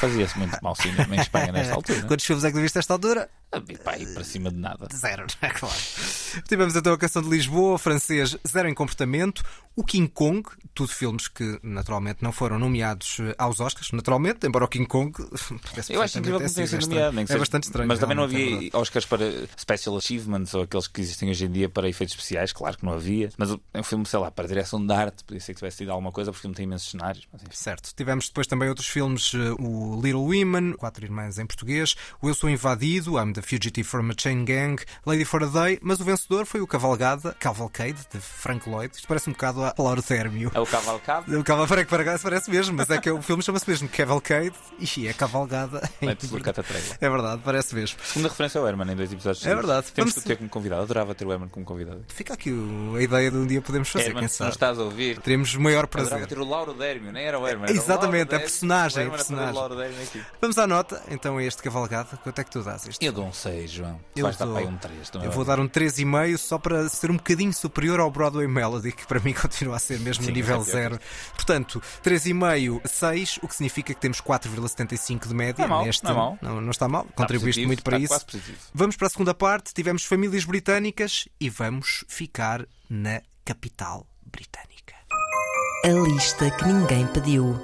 fazia-se muito mau cinema em Espanha nesta altura. Quantos filmes é que tu viste a esta altura? Ah, e pá, e para cima de nada. Zero, não é claro. Tivemos então a canção de Lisboa, francês Zero em Comportamento, o King Kong, tudo filmes que naturalmente não foram nomeados eh, aos Oscars, naturalmente, embora o King Kong Eu acho incrível que não tenha ter sido sido nomeado. É seja- bastante estranho. Mas também não é havia. Oscars para Special Achievements ou aqueles que existem hoje em dia para efeitos especiais, claro que não havia. Mas é um filme, sei lá, para direção de arte, podia ser que tivesse tido alguma coisa, porque o filme tem imensos cenários. Certo. Tivemos depois também outros filmes, eh, o Little Women, Quatro Irmãs em português, o Eu Sou Invadido, I'm the Fugitive from a Chain Gang, Lady for a Day, mas o vencedor foi o Cavalgada, Cavalcade, de Frank Lloyd. Isto parece um bocado a Lauro Térmio. É o Cavalcado. O Cavalcade parece, parece mesmo, mas é que o filme chama-se mesmo Cavalcade e é Cavalgada. catatrela. É verdade, parece mesmo. Segunda referência ao Herman em dois episódios. É verdade. Temos Vamos- ter como convidado. Adorava ter o Herman como convidado. Fica aqui a ideia de um dia podermos fazer, Herman, quem se sabe. estás a ouvir, Teremos maior adorava prazer. ter o Lauro Dérmio, nem era o Herman. era Exatamente, a personagem, o Herman a a fazer personagem. Vamos à nota, então, a este Cavalgada. Quanto é que tu dás este? Eu dou um 6, João. Tu Eu vais dar dou- para aí um 3. Eu vou dar um 3,5 só para ser um bocadinho superior ao Broadway Melody, que para mim continua a ser mesmo Sim, no nível mas é pior 0. Portanto, 3,5, 6, o que significa que temos 4,75 de média Não é neste. não é mau. Não, não está mal, contribuíste positivo, muito para está isso. quase positivo. Vamos para a segunda parte, tivemos famílias britânicas e vamos ficar na capital britânica. A lista que ninguém pediu.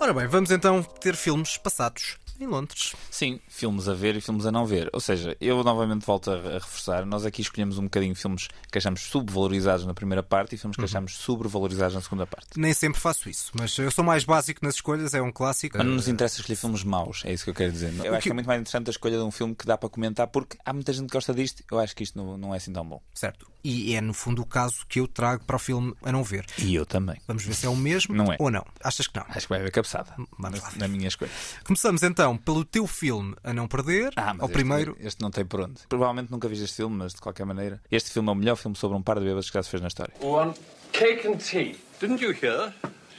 Ora bem, vamos então ter filmes passados em Londres. Sim, filmes a ver e filmes a não ver. Ou seja, eu novamente volto a, a reforçar. Nós aqui escolhemos um bocadinho filmes que achamos subvalorizados na primeira parte e filmes que Uhum. achamos sobrevalorizados na segunda parte. Nem sempre faço isso, mas eu sou mais básico nas escolhas, é um clássico. Mas não nos interessa escolher filmes maus, é isso que eu quero dizer. Eu O acho que é muito mais interessante a escolha de um filme que dá para comentar, porque há muita gente que gosta disto. Eu acho que isto não, não é assim tão bom. Certo. E é no fundo o caso que eu trago para o filme a não ver. E eu também. Vamos ver se é o mesmo Não é. ou não. Achas que não? Acho que vai haver cabeçada Vamos na, lá. na minha escolha. Começamos então pelo teu filme a não perder. Ah, mas ao este- primeiro. Este, não tem por onde. Provavelmente nunca viste este filme, mas de qualquer maneira, este filme é o melhor filme sobre um par de bêbados que já se fez na história. One cake and tea. Didn't you hear?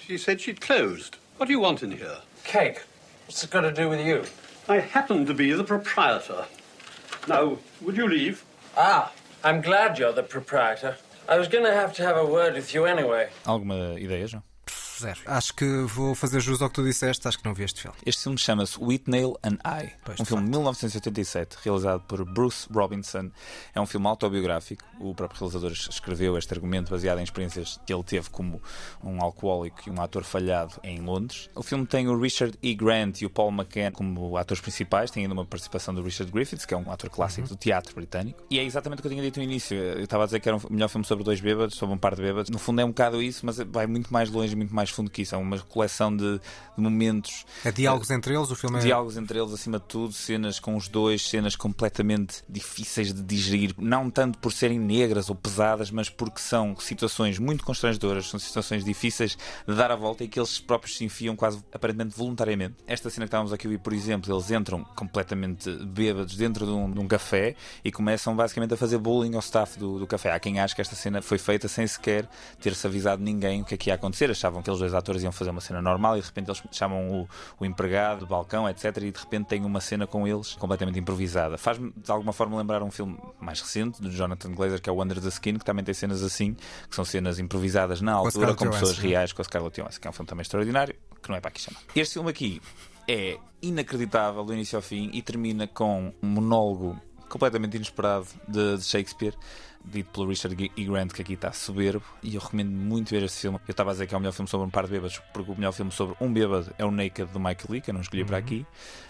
She said she'd closed. What do you want in here? Cake. What's it got to do with you? I happen to be the proprietor. Now, would you leave? Ah, I'm glad you're the proprietor. I was going to have to have a word with you anyway. Alguma ideia, João? Eh? Zero. Acho que vou fazer jus ao que tu disseste, acho que não vi este filme. Este filme chama-se Whitnail and I, Pois, um de filme de 1987, realizado por Bruce Robinson. É um filme autobiográfico. O próprio realizador escreveu este argumento baseado em experiências que ele teve como um alcoólico e um ator falhado em Londres. O filme tem o Richard E. Grant e o Paul McCann como atores principais. Tem ainda uma participação do Richard Griffiths, que é um ator clássico do teatro britânico. E é exatamente o que eu tinha dito no início. Eu estava a dizer que era o melhor filme sobre dois bêbados, sobre um par de bêbados. No fundo é um bocado isso, mas vai muito mais longe, muito mais fundo que isso. É uma coleção de, de momentos É diálogos entre eles, o filme é. diálogos entre eles acima de tudo, cenas com os dois, cenas completamente difíceis de digerir, não tanto por serem negras ou pesadas, mas porque são situações muito constrangedoras, são situações difíceis de dar a volta e que eles próprios se enfiam quase aparentemente voluntariamente. Esta cena que estávamos aqui a ouvir, por exemplo, eles entram completamente bêbados dentro de um, de um café e começam basicamente a fazer bullying ao staff do, do café. Há quem acha que esta cena foi feita sem sequer ter-se avisado ninguém o que é que ia acontecer. Achavam que aqueles dois atores iam fazer uma cena normal e de repente eles chamam o, o empregado do balcão, etc. E de repente tem uma cena com eles completamente improvisada. Faz-me de alguma forma lembrar um filme mais recente do Jonathan Glazer, que é o Under the Skin, que também tem cenas assim, que são cenas improvisadas na altura Scarlett com pessoas reais, com a Scarlett Johansson, que é um filme também extraordinário, que não é para aqui chamar. Este filme aqui é inacreditável do início ao fim e termina com um monólogo completamente inesperado de, de Shakespeare, dito pelo Richard E. Grant, que aqui está soberbo, e eu recomendo muito ver este filme. Eu estava a dizer que é o melhor filme sobre um par de bêbados, porque o melhor filme sobre um bêbado é o Naked do Michael Lee, que eu não escolhi para aqui,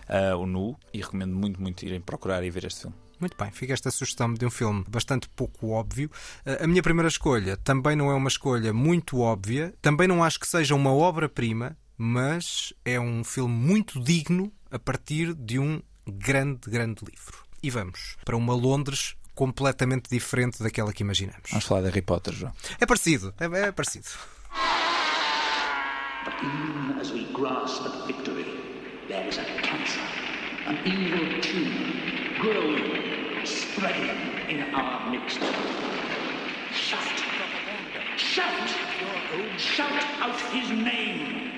ah, o Nu, e recomendo muito, muito irem procurar e ver este filme. Muito bem, fica esta sugestão de um filme bastante pouco óbvio. Uh, A minha primeira escolha também não é uma escolha muito óbvia, também não acho que seja uma obra-prima, mas é um filme muito digno a partir de um grande, grande livro. E vamos para uma Londres completamente diferente daquela que imaginamos. Vamos falar de Harry Potter, João. É parecido, é, é parecido. But even as we grasp at victory, there is a cancer, an evil tumor, growing, spreading in our midst. Shout! Shout! Shout out his name!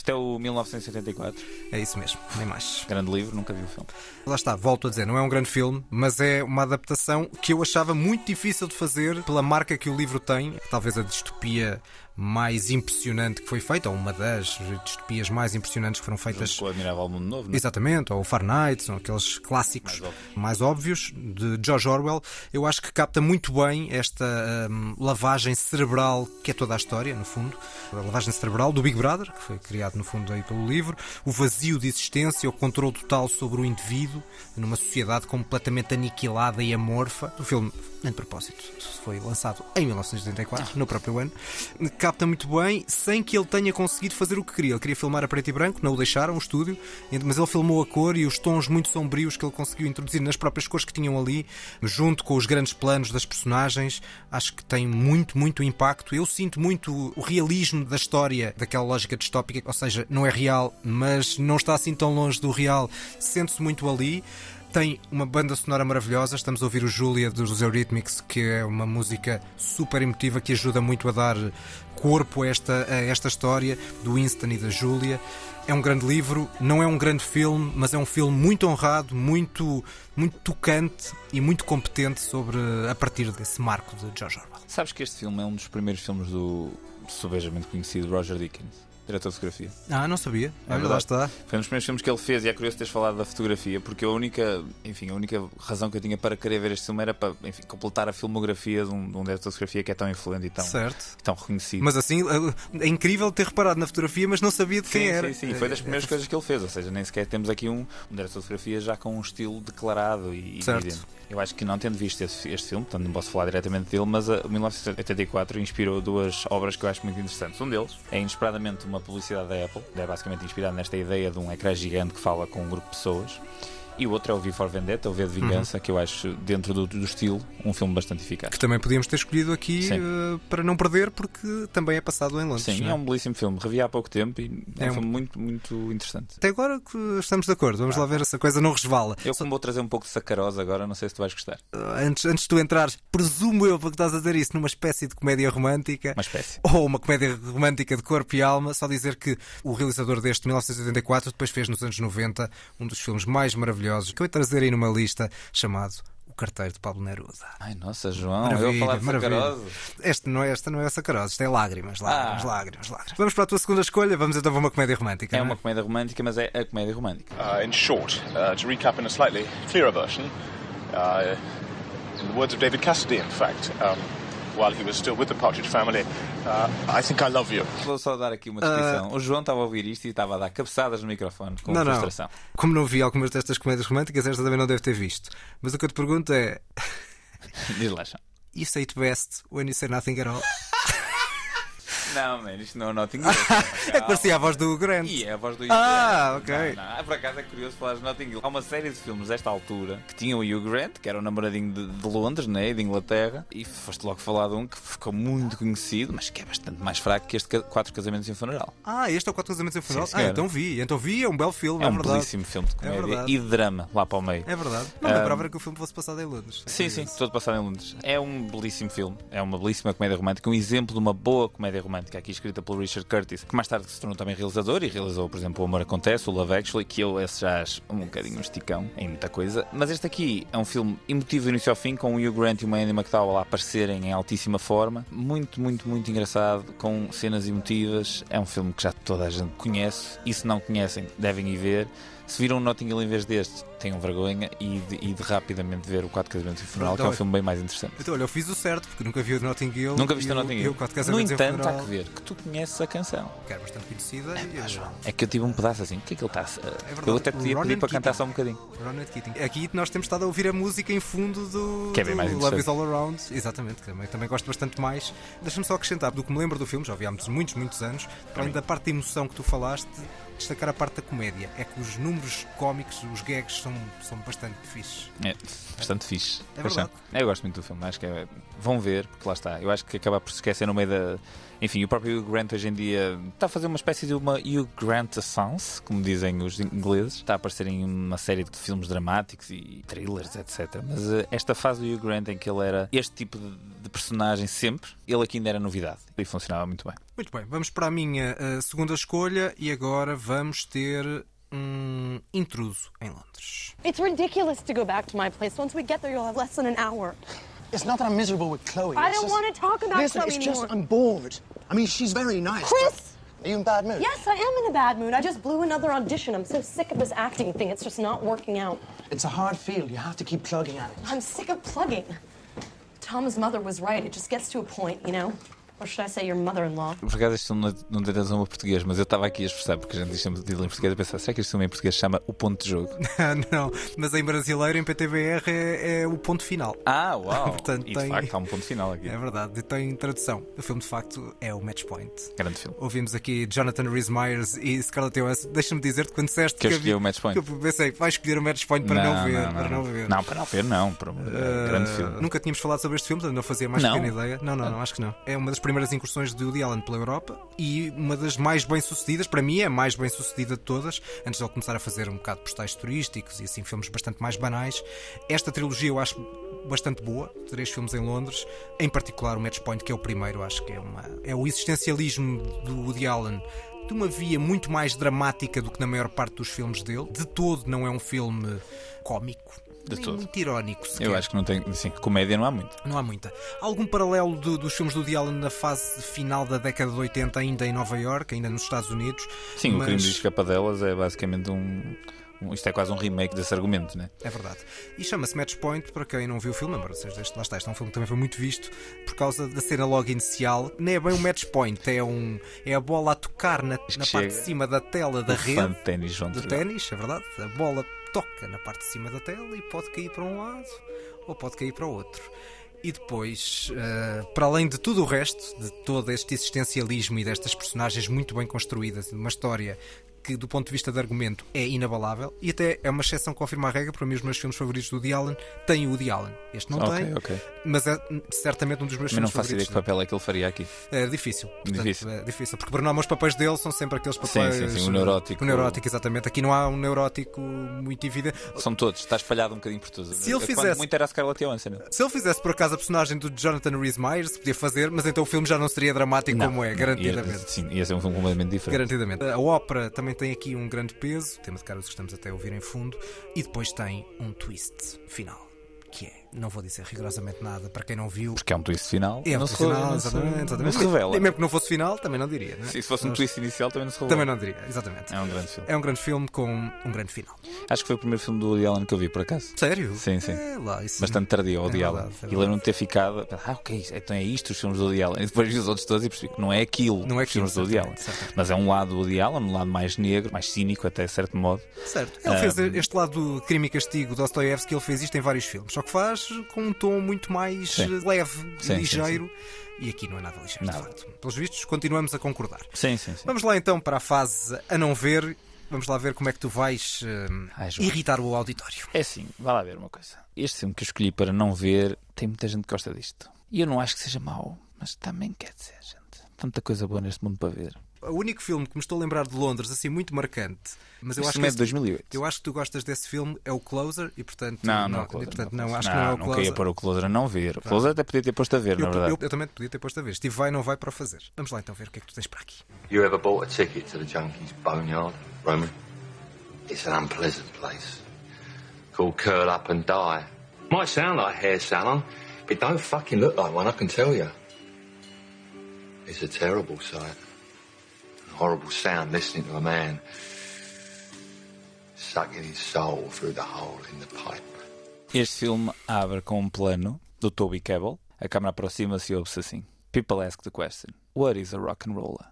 Isto é o 1984. É isso mesmo, nem mais. Grande livro, nunca vi o filme. Lá está, volto a dizer, não é um grande filme, mas é uma adaptação que eu achava muito difícil de fazer pela marca que o livro tem. Talvez a distopia mais impressionante que foi feita, ou uma das distopias mais impressionantes que foram feitas. Com o Admirável Mundo Novo, não é? Exatamente, ou Fahrenheit, são aqueles clássicos mais, óbvios de George Orwell. Eu acho que capta muito bem esta hum, lavagem cerebral que é toda a história, no fundo. A lavagem cerebral do Big Brother, que foi criado no fundo aí pelo livro. O vazio de existência, o controle total sobre o indivíduo numa sociedade completamente aniquilada e amorfa. O filme, de propósito, foi lançado em 1984, no próprio ano. Capta muito bem, sem que ele tenha conseguido fazer o que queria. Ele queria filmar a preto e branco, não o deixaram, o estúdio, mas ele filmou a cor e os tons muito sombrios que ele conseguiu introduzir nas próprias cores que tinham ali, junto com os grandes planos das personagens. Acho que tem muito, muito impacto. Eu sinto muito o realismo da história, daquela lógica distópica, ou seja, não é real, mas não está assim tão longe do real. Sente-se muito ali. Tem uma banda sonora maravilhosa. Estamos a ouvir o Julia dos Eurythmics, que é uma música super emotiva que ajuda muito a dar corpo a esta, a esta história do Winston e da Julia. É um grande livro, não é um grande filme, mas é um filme muito honrado, muito, muito tocante e muito competente sobre a partir desse marco de George Orwell. Sabes que este filme é um dos primeiros filmes do sobejamente conhecido Roger Dickens? Diretor de fotografia. Ah, não sabia. É Olha, verdade. lá está. Foi um dos primeiros filmes que ele fez e é curioso teres falado da fotografia, porque a única, enfim, a única razão que eu tinha para querer ver este filme era para enfim, completar a filmografia de um, de um diretor de fotografia que é tão influente e tão, Certo. tão reconhecido. Mas assim, é incrível ter reparado na fotografia, mas não sabia de quem sim, era. Sim, sim, foi das É, primeiras é, coisas que ele fez, ou seja, nem sequer temos aqui um, um diretor de fotografia já com um estilo declarado e Certo. evidente. Eu acho que não tendo visto este, este filme, portanto não posso falar diretamente dele, mas a 1984 inspirou duas obras que eu acho muito interessantes. Um deles é inesperadamente uma publicidade da Apple, é basicamente inspirado nesta ideia de um ecrã gigante que fala com um grupo de pessoas. E o outro é o V for Vendetta, o V de Vingança, que eu acho, dentro do, do estilo, um filme bastante eficaz. Que também podíamos ter escolhido aqui eh, para não perder, porque também é passado em Londres. Sim, não é um belíssimo filme. Revi há pouco tempo e é, É um um- filme muito, muito interessante. Até agora que estamos de acordo, vamos lá ver se a coisa não resvala. Eu, como vou trazer um pouco de sacarosa agora, não sei se tu vais gostar. Uh, Antes, antes de tu entrares, presumo eu, porque estás a dizer isso, numa espécie de comédia romântica. Uma espécie. Ou uma comédia romântica de corpo e alma, só dizer que o realizador deste 1984 depois fez nos anos 90 um dos filmes mais maravilhosos que eu ia trazer aí numa lista chamado O Carteiro de Pablo Neruda. Ai, nossa, João, eu Maravilha, de maravilha. sacarosa. Este não é, esta não é sacarosa, isto é lágrimas, lágrimas, Ah. lágrimas, lágrimas. Vamos para a tua segunda escolha, vamos então para uma comédia romântica. É não uma comédia romântica, mas é a comédia romântica. Uh, in short, uh, to recap in a slightly clearer version, uh, in the words of David Cassidy, in fact, um, while he was still with the Partridge family, uh, I think I love you. Vou só dar aqui uma descrição. O João estava a ouvir isto e estava a dar cabeçadas no microfone com não, não. frustração. Como não vi algumas destas comédias românticas, esta também não deve ter visto. Mas o que eu te pergunto é: Diz lá, João. You say it best when you say nothing at all? Não, man, isto não é o Notting Hill. É que parecia a voz do Grant. E é a voz do Hugh Ah, Grant. ok. Não, não. Ah, Por acaso é curioso falar de Notting Hill. Há uma série de filmes desta altura que tinham o Hugh Grant, que era o namoradinho de, de Londres, né, de Inglaterra, e foste logo falar de um que ficou muito conhecido, mas que é bastante mais fraco que este Quatro Casamentos e um Funeral. Ah, este é o Quatro Casamentos em Funeral? Sim, ah, então vi. Então vi, é um belo filme, É é, um verdade. belíssimo filme de É comédia verdade. e de drama lá para o meio. É verdade. Não Ah, lembrava que o filme fosse passado em Londres. Sim, sim, todo passado em Londres. É um belíssimo filme, é uma belíssima comédia romântica, um exemplo de uma boa comédia romântica, aqui escrita pelo Richard Curtis, que mais tarde se tornou também realizador e realizou, por exemplo, O Amor Acontece, o Love Actually, que eu esse já acho um bocadinho um esticão em muita coisa. Mas este aqui é um filme emotivo do início ao fim, com o Hugh Grant e uma Andy McDowell a aparecerem em altíssima forma. Muito, muito, muito engraçado, com cenas emotivas. É um filme que já toda a gente conhece e se não conhecem, devem ir ver. Se viram o Notting Hill em vez deste, tenham vergonha e de, e de rapidamente ver o Quatro Casamentos e Funeral, que é um Então, filme bem mais interessante. Então, olha, eu fiz o certo, porque nunca vi o Notting Hill. Nunca viste o Notting Hill. o No entanto, há que ver que tu conheces a canção. Que é bastante conhecida. e, É que eu tive um pedaço assim. O que é que ele está a. verdade. eu até te ia O pedir para cantar só um bocadinho. Keating. Aqui nós temos estado a ouvir a música em fundo do, Que é bem do mais Love is. All Around. Exatamente, que também, também gosto bastante mais. Deixa-me só acrescentar, do que me lembro do filme, já há muitos, muitos, muitos anos, para além da parte da emoção que tu falaste, destacar a parte da comédia. É que os números cómicos, os gags, são, são bastante fixes. É bastante fixe. É Pois são. verdade. Eu gosto muito do filme. Acho que é... vão ver, porque lá está. Eu acho que acaba por se esquecer no meio da. Enfim, o próprio Hugh Grant hoje em dia está a fazer uma espécie de uma Hugh Grant Assance, como dizem os ingleses. Está a aparecer em uma série de filmes dramáticos e thrillers, etc. Mas eh, esta fase do Hugh Grant em que ele era este tipo de, de personagem sempre, ele aqui ainda era novidade e funcionava muito bem. Muito bem, vamos para a minha eh, segunda escolha e agora vamos ter um intruso em Londres. It's ridiculous to go back to my place. Once we get there, you'll have less than an hour. It's not that I'm miserable with Chloe. I it's don't just- want to talk about Listen, Chloe it's just. I'm bored. I mean, she's very nice. Chris! but- Are you in bad mood? Yes, I am in a bad mood. I just blew another audition. I'm so sick of this acting thing. It's just not working out. It's a hard field. You have to keep plugging at it. I'm sick of plugging. Tom's mother was right. It just gets to a point, you know? Or should I say your mother-in-law? Por acaso este filme não, não tem razão português, mas eu estava aqui a expressar, porque a gente diz sempre título em português, a pensar, será que este filme em português se chama O Ponto de Jogo? não, mas em brasileiro, em PTBR, é, é o ponto final. Ah, uau! Portanto, e de tem- facto há um ponto final aqui. É verdade, e tem tradução. O filme, de facto, é o Match Point. Grande filme. Ouvimos aqui Jonathan Rhys Myers e Scarlett Johansson. Deixa-me dizer-te, quando disseste Que eu escolhi havia- o Match Point. que eu pensei, vai escolher o Match Point para não, ver. para não ver. Não, para não ver, não. Para Uh, grande filme. Nunca tínhamos falado sobre este filme, portanto não fazia mais Não? pequena ideia. Não, não, não, acho que não. É uma das primeiras incursões de Woody Allen pela Europa e uma das mais bem-sucedidas, para mim é a mais bem-sucedida de todas, antes de ele começar a fazer um bocado postais turísticos e assim filmes bastante mais banais. Esta trilogia eu acho bastante boa, três filmes em Londres, em particular o Match Point, que é o primeiro, acho que é uma é o existencialismo do Woody Allen de uma via muito mais dramática do que na maior parte dos filmes dele. De todo não é um filme cómico. De nem todo. muito irónico. Sequer. Eu acho que não tem. Sim, comédia não há muito. Não há muita. Algum paralelo do- dos filmes do Woody Allen na fase final da década de 80, ainda em Nova York, ainda nos Estados Unidos? Sim, o mas... crime de escapadelas é basicamente um, um- Isto é quase um remake desse argumento, né? É verdade. E chama-se Match Point, para quem não viu o filme, embora seja deste, lá está, este é um filme que também foi muito visto por causa da cena logo inicial. Nem é bem um match point, é, um, é a bola a tocar na, na parte de cima da tela da rede. fã de ténis, João Trujillo. ténis, é verdade. A bola toca na parte de cima da tela e pode cair para um lado ou pode cair para o outro. E depois, eh, para além de tudo o resto, de todo este existencialismo e destas personagens muito bem construídas de uma história que, do ponto de vista de argumento, é inabalável, e até é uma exceção que confirma a regra, para mim, os meus filmes favoritos do Woody Allen têm o Woody Allen. Este não Ok, tem, ok. mas é certamente um dos meus Mas não filmes faço ideia favoritos. que papel é que ele faria aqui. É difícil. Portanto, Difícil. É difícil. Porque por norma os papéis dele são sempre aqueles papéis. sim, sim, o neurótico. O neurótico, exatamente. Aqui não há um neurótico muito evidente. São todos, está espalhado um bocadinho por tudo. Se ele Quando fizesse- muito era a Scarlett Johansson. Se ele fizesse por acaso a personagem do Jonathan Rhys Meyers, podia fazer, mas então o filme já não seria dramático Não, como é, não, garantidamente. Ia, sim, ia ser um filme completamente diferente. Garantidamente. A ópera também tem aqui um grande peso, tema de caras que estamos até a ouvir em fundo, e depois tem um twist final, que é, não vou dizer rigorosamente nada para quem não viu. Porque é um twist final. É um não twist se, final, se- exatamente, não exatamente. se revela. E mesmo que não fosse final, também não diria. Não é? Se fosse um twist inicial, também não se revela. Também não diria, exatamente. É um grande filme. É um grande filme com um grande final. Acho que foi o primeiro filme do Woody Allen que eu vi, por acaso. Sério? Sim, sim. É lá, isso- Bastante tardio, o É Woody verdade, Allen. é E lembro-me de ter ficado. Ah, ok, então é isto os filmes do Woody Allen. E depois vi os outros todos e percebi que não é aquilo Não é os filmes do aquilo, Woody Allen. certamente. Mas é um lado do Woody Allen, um lado mais negro, mais cínico, até certo modo. Certo. Ele Ah, fez este lado do crime e castigo, Dostoevsky, ele fez isto em vários filmes, só que faz com um tom muito mais Sim. leve Sim, e sim, ligeiro. E aqui não é nada ligeiro, Nada. de facto. Pelos vistos, continuamos a concordar. Sim, sim, sim. Vamos lá então para a fase a não ver. Vamos lá ver como é que tu vais eh, Ai, irritar o auditório. É assim, vá lá ver uma coisa. Este filme que eu escolhi para não ver, tem muita gente que gosta disto. E eu não acho que seja mau, mas também quer dizer, gente. Tanta coisa boa neste mundo para ver. O único filme que me estou a lembrar de Londres, assim, muito marcante, mas eu Este acho filme que é de 2008. eu acho que tu gostas desse filme, é o Closer, e portanto. Não, não, é o e, Closer, portanto, não, não, é o acho que Closer. não é o não, Closer. queria pôr o Closer a não ver. O. Closer até podia ter posto a ver, Eu, na verdade. eu- eu também podia ter posto a ver. Steve vai, não vai para o fazer. Vamos lá então ver o que é que tu tens para aqui. You ever bought a ticket to the Junkies Boneyard, Roman? It's an unpleasant place. Called Curl Up and Die. Might sound like hair salon, but don't fucking look like one, I can tell you. It's a terrible sight. Horrible sound listening to a man sucking his soul through the hole in the pipe. Este filme abre com um plano do Toby Kebbell. A câmera aproxima-se e ouve-se assim. People ask the question, what is a rock and roller?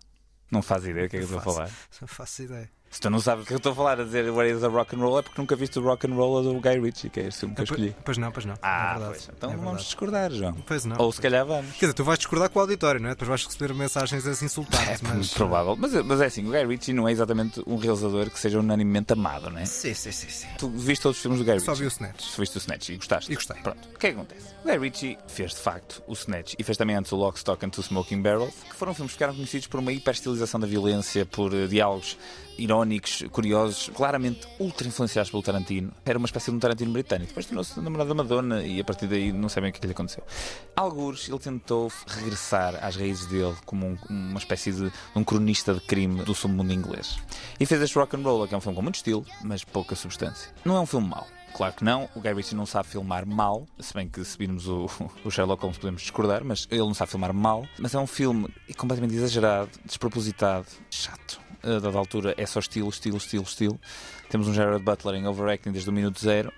Não faz ideia do que é que eu estou a falar. Não faço ideia. Se tu não sabes o que eu estou a falar a dizer what is a rock and roll é porque nunca viste o rock and roll do Guy Ritchie, que é este filme que eu Ah, escolhi. Pois não, pois não. Ah, é pois. Então É vamos discordar, João. Pois não. Ou se calhar vamos. Quer dizer, tu vais discordar com o auditório, não é? Depois vais receber mensagens a se insultar. É mas... provável. Mas, mas é assim, o Guy Ritchie não é exatamente um realizador que seja unanimemente amado, não é? Sim, sim, sim. sim. Tu viste todos os filmes do Guy Ritchie? Só vi o Snatch. Só viste o Snatch e gostaste? E gostei. Pronto. O que é que acontece? O Guy Ritchie fez de facto o Snatch e fez também antes o Lock, Stock and Two Smoking Barrels, que foram filmes que ficaram conhecidos por uma hiperestilização da violência, por eh, diálogos irónicos, curiosos, claramente ultra influenciados pelo Tarantino. Era uma espécie de um Tarantino britânico. Depois tornou-se namorado da Madonna e a partir daí não sei bem o que é lhe aconteceu. Algures, ele tentou regressar às raízes dele como um- uma espécie de um cronista de crime do submundo inglês. E fez este Rock and Roll, que é um filme com muito estilo, mas pouca substância. Não é um filme mau. Claro que não, o Guy Ritchie não sabe filmar mal, se bem que se virmos o, o Sherlock Holmes podemos discordar, mas ele não sabe filmar mal. Mas é um filme completamente exagerado, despropositado, chato. A dada altura é só estilo, estilo, estilo, estilo. Temos um Gerard Butler em overacting desde o minuto zero.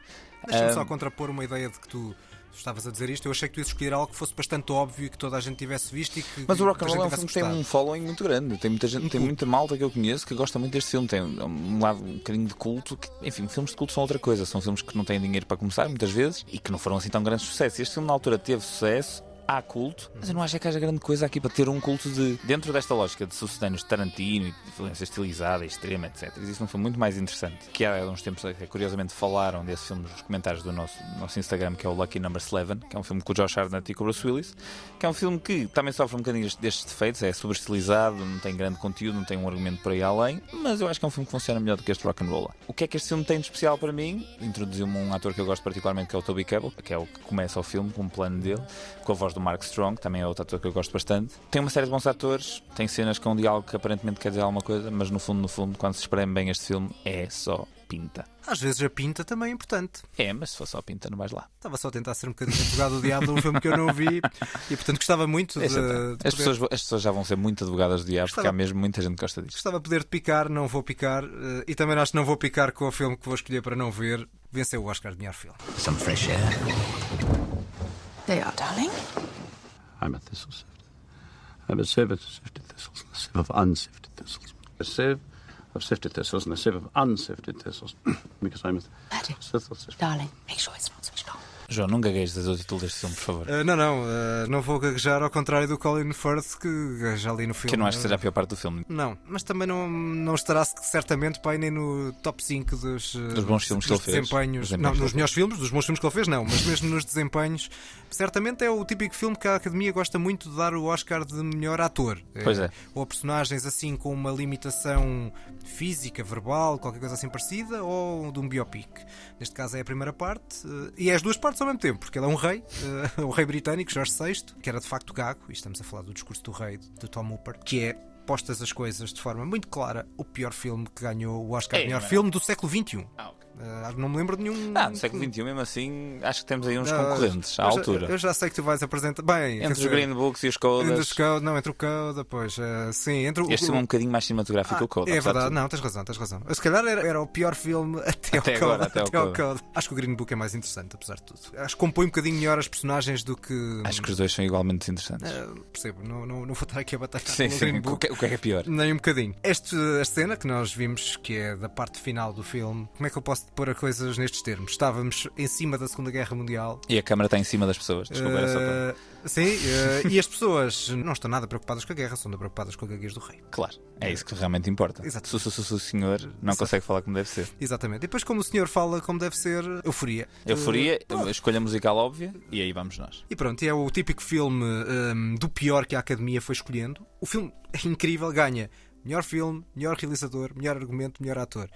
Deixa-me Ah, só contrapor uma ideia de que tu estavas a dizer isto. Eu achei que tu ias escolher algo que fosse bastante óbvio e que toda a gente tivesse visto e que. Mas o Rock and Roll é um filme que tem um following muito grande. Tem muita, gente, tem muita malta que eu conheço que gosta muito deste filme. Tem um lado um bocadinho de culto. Que, enfim, filmes de culto são outra coisa. São filmes que não têm dinheiro para começar, muitas vezes, e que não foram assim tão grandes sucessos. Este filme, na altura, teve sucesso. Há culto, mas eu não acho que haja grande coisa aqui para ter um culto de. Dentro desta lógica de sucedâneos de Tarantino e de violência estilizada, extrema, etc. Existe um filme muito mais interessante que há uns tempos, até, curiosamente, falaram desse filme nos comentários do nosso, nosso Instagram, que é o Lucky Number 11, que é um filme com o Josh Hartnett e com o Bruce Willis, que é um filme que também sofre um bocadinho destes- defeitos, é sobrestilizado, não tem grande conteúdo, não tem um argumento por aí além, mas eu acho que é um filme que funciona melhor do que este rock and roll. O que é que este filme tem de especial para mim? Introduziu-me um ator que eu gosto particularmente, que é o Toby Kebbell, que é o que começa o filme, com o plano dele, com a voz do do Mark Strong, também é outro ator que eu gosto bastante. Tem uma série de bons atores, tem cenas com um diálogo que aparentemente quer dizer alguma coisa, mas no fundo, no fundo, quando se espreme bem este filme, é só pinta. Às vezes a pinta também é importante. É, mas se for só pinta, não vais lá. Estava só a tentar ser um bocadinho advogado do diabo de um filme que eu não vi e, portanto, gostava muito de. É de as, poder- pessoas, as pessoas já vão ser muito advogadas do diabo, porque Gostava- há mesmo muita gente que gosta disso. Gostava de poder picar, não vou picar eh, e também acho que não vou picar com o filme que vou escolher para não ver. Venceu o Oscar de melhor filme. Some fresh air. They are, darling. I'm a thistle sifter. I'm a sieve of sifted thistles and a sieve of unsifted thistles. A sieve of sifted thistles and a sieve of unsifted thistles. because I'm a thistle sifter. Darling, make sure it's not switched on. João, não gaguejes o título deste filme, por favor. Eh, não, não, eh, não vou gaguejar ao contrário do Colin Firth que gagueja ali no filme. Que eu não acho que seja a pior parte do filme. Não, mas também não, não estará certamente pai nem no top 5 dos, eh, Dos bons filmes que dos ele fez. desempenhos. Dos Não, que nos ele melhores filmes, dos bons filmes que ele fez, não, mas mesmo nos desempenhos. Certamente é o típico filme que a Academia gosta muito de dar o Oscar de melhor ator. Pois é. Ou a personagens assim com uma limitação física, verbal, qualquer coisa assim parecida, ou de um biopic. Neste caso é a primeira parte, eh, e é as duas partes ao mesmo tempo, porque ele é um rei, eh, o rei britânico, Jorge VI, que era de facto gago, e estamos a falar do discurso do rei de Tom Hooper, que é, postas as coisas de forma muito clara, o pior filme que ganhou o Oscar Ei, melhor não é filme do século XXI. Ah, ok. Eh, não me lembro de nenhum. Ah, no século XXI, mesmo assim, acho que temos aí uns Ah, concorrentes à eu já- altura. Eu já sei que tu vais apresentar. Bem, Entre os dizer, Green Books e os entre Codas. os Coda, não, entre o Coda, pois. eh, sim, entre o. Este filme é um bocadinho mais cinematográfico que o Coda. É verdade, não, tens razão, tens razão. Se calhar era, era o pior filme até, Até agora, Coda, até ao até ao Coda. Coda. Acho que o Green Book é mais interessante, apesar de tudo. Acho que compõe um bocadinho melhor as personagens do que. Acho que os dois são igualmente interessantes. Eh, percebo, não, não, não vou estar aqui a batalhar Sim, pelo sim, Green o Book. que- o que é que é pior? Nem um bocadinho. Este, a cena que nós vimos, que é da parte final do filme, como é que eu posso pôr a coisas nestes termos? Estávamos em cima da Segunda Guerra Mundial. E a câmara está em cima das pessoas. Desculpa, era só para... Eh, Sim, eh, e as pessoas não estão nada preocupadas com a guerra, estão preocupadas com a gaguez do rei. Claro, é isso que realmente importa. Exato. Se, se, se, o senhor não Exato. consegue falar como deve ser. Exatamente. E depois, como o senhor fala como deve ser, euforia. Euforia, Eh, escolha musical óbvia, e aí vamos nós. E pronto, é o típico filme hum, do pior que a Academia foi escolhendo. O filme é incrível, ganha melhor filme, melhor realizador, melhor argumento, melhor ator.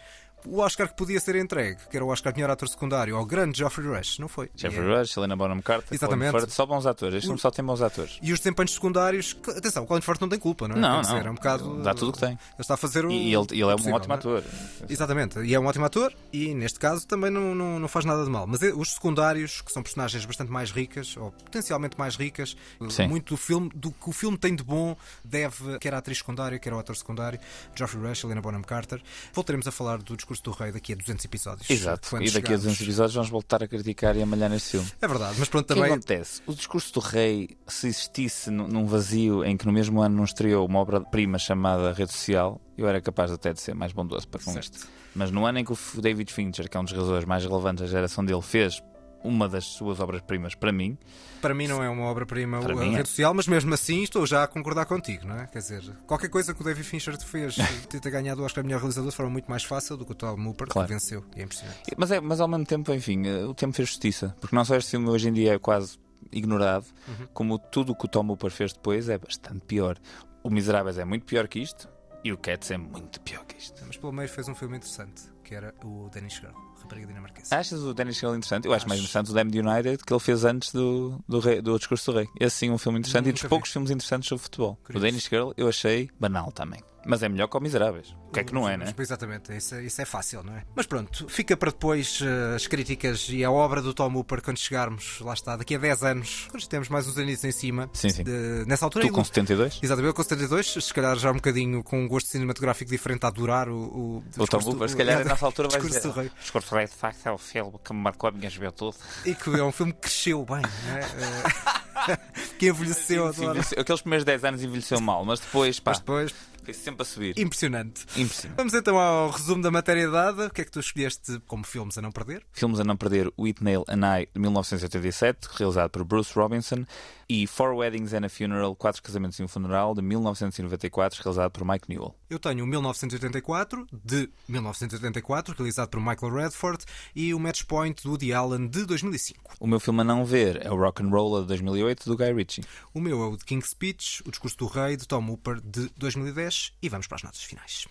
O Oscar que podia ser entregue, que era o Oscar de melhor ator secundário, ao grande Geoffrey Rush, não foi? Jeffrey E é- Rush, Helena Bonham Carter, Exatamente. Colin Firth, só bons atores. Este O- só tem bons atores. E os desempenhos secundários, atenção, o Colin Firth não tem culpa, não é? Não, não. É um bocado. Dá tudo o que tem. Ele está a fazer o. E ele, ele é um possível, ótimo é? ator. Exatamente, e é um ótimo ator e neste caso também não, não, não faz nada de mal. Mas é- os secundários, que são personagens bastante mais ricas, ou potencialmente mais ricas, Sim. muito do filme, do que o filme tem de bom, deve, quer a atriz secundária, quer o ator secundário, Geoffrey Rush, Helena Bonham Carter. Voltaremos a falar do discurso do rei daqui a 200 episódios. Exato. quando E daqui a chegarmos. 200 episódios vamos voltar a criticar e a malhar neste filme. É verdade, mas pronto, O que também. acontece? O discurso do rei, se existisse num vazio em que no mesmo ano não estreou uma obra-prima chamada Rede Social, eu era capaz até de ser mais bondoso para com Certo. isto. Mas no ano em que o David Fincher, que é um dos realizadores mais relevantes da geração dele, fez uma das suas obras-primas para mim, Para mim não é uma obra-prima a mim é. rede social, mas mesmo assim estou já a concordar contigo, não é? Quer dizer, qualquer coisa que o David Fincher te fez de ter ganhado o Oscar melhor realizador de forma muito mais fácil do que o Tom Hooper, Claro. que venceu. É impressionante. Mas, é, mas ao mesmo tempo, enfim, eh, o tempo fez justiça. Porque não só este filme hoje em dia é quase ignorado, Uhum. como tudo o que o Tom Hooper fez depois é bastante pior. O Miseráveis é muito pior que isto e o Cats é muito pior que isto. Mas pelo meio fez um filme interessante, que era o Danish Girl, rapariga dinamarquesa. Achas o Dennis Hill interessante? Eu acho, mais Acho. interessante o Damned United que ele fez antes do, do, rei- do Discurso do Rei. Esse sim, um filme interessante e dos Nunca vi. poucos filmes interessantes sobre futebol. Curioso. O Danish Girl eu achei banal também. Mas é melhor que o Miseráveis. O que é que não é, né? Exatamente, isso, é- isso é fácil, não é? Mas pronto, fica para depois eh, as críticas e a obra do Tom Hooper quando chegarmos, lá está, daqui a 10 anos, quando temos mais uns aninhos em cima. Sim, sim. de- nessa altura Tu com 72? Exatamente, eu com 72, se calhar já um bocadinho com um gosto cinematográfico diferente a adorar o, o, O Tom Hooper, se calhar nessa altura vai discurso dizer. rei. Discurso Rei, de facto, é o filme que me marcou a minha juventude. E que é um filme que cresceu bem, não é? Eh, que envelheceu, envelheceu- Aqueles primeiros 10 anos envelheceu mal, mas depois, pá, Mas depois, foi sempre a subir. impressionante. Impressionante. Vamos então ao resumo da matéria dada. O que é que tu escolheste como filmes a não perder? Filmes a não perder: Whitney and I, de 1987, realizado por Bruce Robinson, e Four Weddings and a Funeral, Quatro Casamentos e um Funeral, de 1994, realizado por Mike Newell. Eu tenho o 1984, de 1984, realizado por Michael Redford, e o Match Point do Woody Allen, de 2005. O meu filme a não ver é o Rock and Roll de 2008, do Guy Ritchie. O meu é o de King's Speech, o Discurso do Rei, de Tom Hooper, de 2010. E vamos para as notas finais.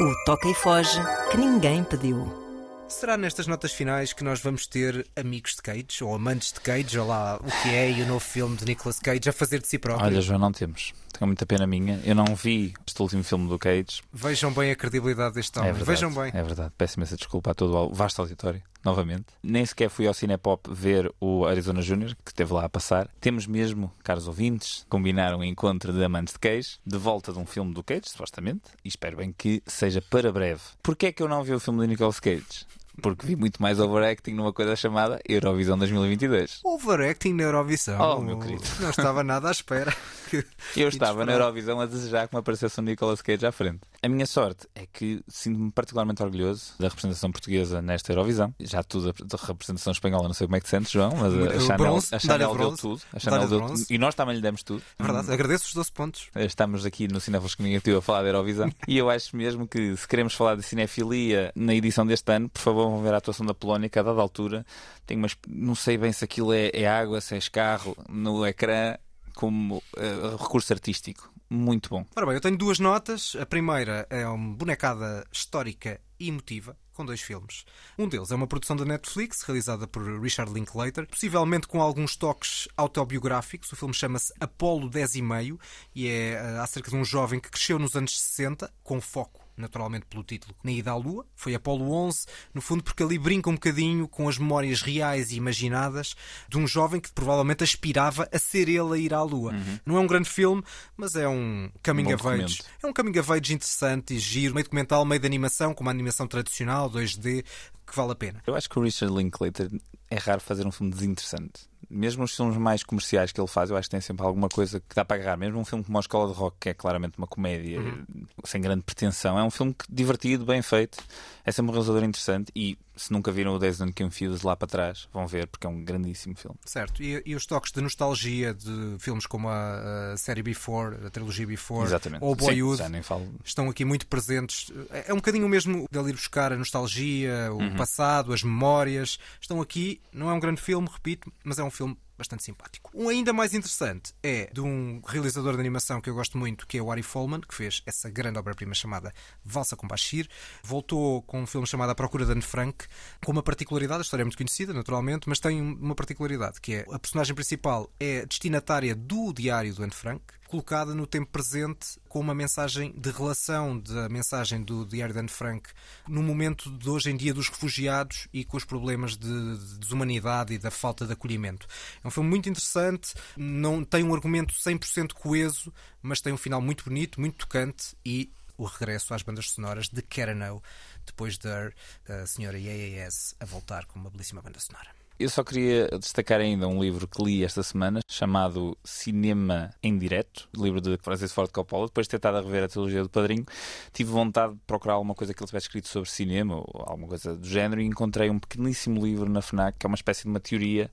O Toca e Foge que ninguém pediu. Será nestas notas finais que nós vamos ter amigos de Cage ou amantes de Cage, ou lá o que é e o novo filme de Nicolas Cage a fazer de si próprio? Olha, João, não temos. Tenho muita pena minha. Eu não vi este último filme do Cage. Vejam bem a credibilidade deste homem. É verdade, Vejam bem. É verdade. Peço imensa desculpa a todo o vasto auditório, novamente. Nem sequer fui ao Cinepop ver o Arizona Júnior, que esteve lá a passar. Temos mesmo, caros ouvintes, combinar um encontro de amantes de Cage, de volta de um filme do Cage, supostamente, e espero bem que seja para breve. Porquê é que eu não vi o filme de Nicolas Cage? Porque vi muito mais overacting numa coisa chamada Eurovisão 2022. Overacting na Eurovisão. Oh, meu querido. Não estava nada à espera. Eu estava na Eurovisão a desejar que me aparecesse um Nicolas Cage à frente. A minha sorte é que sinto-me particularmente orgulhoso da representação portuguesa nesta Eurovisão. Já tudo da representação espanhola, não sei como é que te sentes, João, mas a Chanel, bronze, a Chanel deu bronze, tudo. A Chanel deu bronze. E nós também lhe demos tudo. É verdade, agradeço os 12 pontos. Estamos aqui no Cinéfilos Comunicativo a falar da Eurovisão e eu acho mesmo que se queremos falar de cinefilia na edição deste ano, por favor vão ver a atuação da Polónia, que a dada altura tem umas... não sei bem se aquilo é, é água, se é escarro no ecrã como eh, recurso artístico. Muito bom. Ora bem, eu tenho duas notas. A primeira é uma bonecada histórica e emotiva, com dois filmes. Um deles é uma produção da Netflix, realizada por Richard Linklater, possivelmente com alguns toques autobiográficos. O filme chama-se Apolo 10 e meio e é eh, acerca de um jovem que cresceu nos anos 60, com foco naturalmente pelo título, na ida à Lua, foi Apolo 11, no fundo porque ali brinca um bocadinho com as memórias reais e imaginadas de um jovem que provavelmente aspirava a ser ele a ir à Lua. Não é um grande filme, mas é um coming Bom of age. É um coming of age interessante e giro, meio documental, meio de animação, com uma animação tradicional, 2D, que vale a pena. Eu acho que o Richard Linklater é raro fazer um filme desinteressante. Mesmo os filmes mais comerciais que ele faz, eu acho que tem sempre alguma coisa que dá para agarrar. Mesmo um filme como A Escola de Rock, que é claramente uma comédia Uhum. sem grande pretensão, é um filme divertido, bem feito. É sempre um realizador interessante. E se nunca viram o Days and Confused lá para trás, vão ver, porque é um grandíssimo filme. Certo, e, e os toques de nostalgia de filmes como a, a série Before, a trilogia Before, Exatamente. ou Sim, Boyhood, falo. estão aqui muito presentes. É é um bocadinho o mesmo dele ir buscar a nostalgia, o Uhum. passado, as memórias. Estão aqui, não é um grande filme, repito, mas é um filme bastante simpático. Um ainda mais interessante é de um realizador de animação que eu gosto muito, que é o Ari Folman, que fez essa grande obra-prima chamada Valsa com Bashir. Voltou com um filme chamado A Procura de Anne Frank, com uma particularidade, a história é muito conhecida, naturalmente, mas tem uma particularidade, que é a personagem principal é destinatária do diário do Anne Frank, colocada no tempo presente com uma mensagem de relação da mensagem do Diário de Anne Frank no momento de hoje em dia dos refugiados e com os problemas de de desumanidade e da falta de acolhimento. É um filme muito interessante, não tem um argumento 100% coeso, mas tem um final muito bonito, muito tocante e o regresso às bandas sonoras de Kerano, depois da a senhora Yes a voltar com uma belíssima banda sonora. Eu só queria destacar ainda um livro que li esta semana, chamado Cinema em Direto, livro de Francis Ford Coppola. Depois de ter estado a rever a trilogia do Padrinho, tive vontade de procurar alguma coisa que ele tivesse escrito sobre cinema ou alguma coisa do género e encontrei um pequeníssimo livro na FNAC, que é uma espécie de uma teoria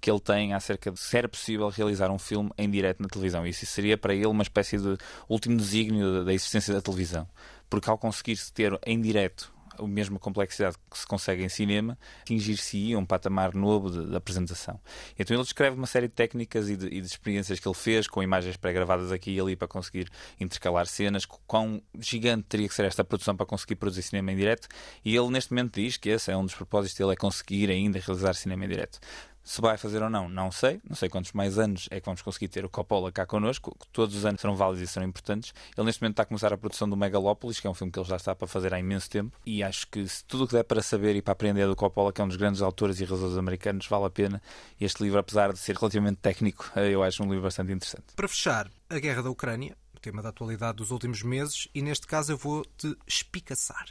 que ele tem acerca de se era possível realizar um filme em direto na televisão. Isso seria para ele uma espécie de último desígnio da existência da televisão. Porque ao conseguir-se ter em direto a mesma complexidade que se consegue em cinema, atingir-se um patamar novo de, de apresentação. Então ele descreve uma série de técnicas e de, e de experiências que ele fez com imagens pré-gravadas aqui e ali para conseguir intercalar cenas. Quão gigante teria que ser esta produção para conseguir produzir cinema em direto? E ele neste momento diz que esse é um dos propósitos dele, é conseguir ainda realizar cinema em direto. Se vai fazer ou não, não sei. Não sei quantos mais anos é que vamos conseguir ter o Coppola cá connosco. Todos os anos serão válidos e serão importantes. Ele neste momento está a começar a produção do Megalópolis, que é um filme que ele já está para fazer há imenso tempo. E acho que se tudo o que der para saber e para aprender do Coppola, que é um dos grandes autores e realizadores americanos, vale a pena. Este livro, apesar de ser relativamente técnico, eu acho um livro bastante interessante. Para fechar, a guerra da Ucrânia, o tema da atualidade dos últimos meses, e neste caso eu vou-te espicaçar.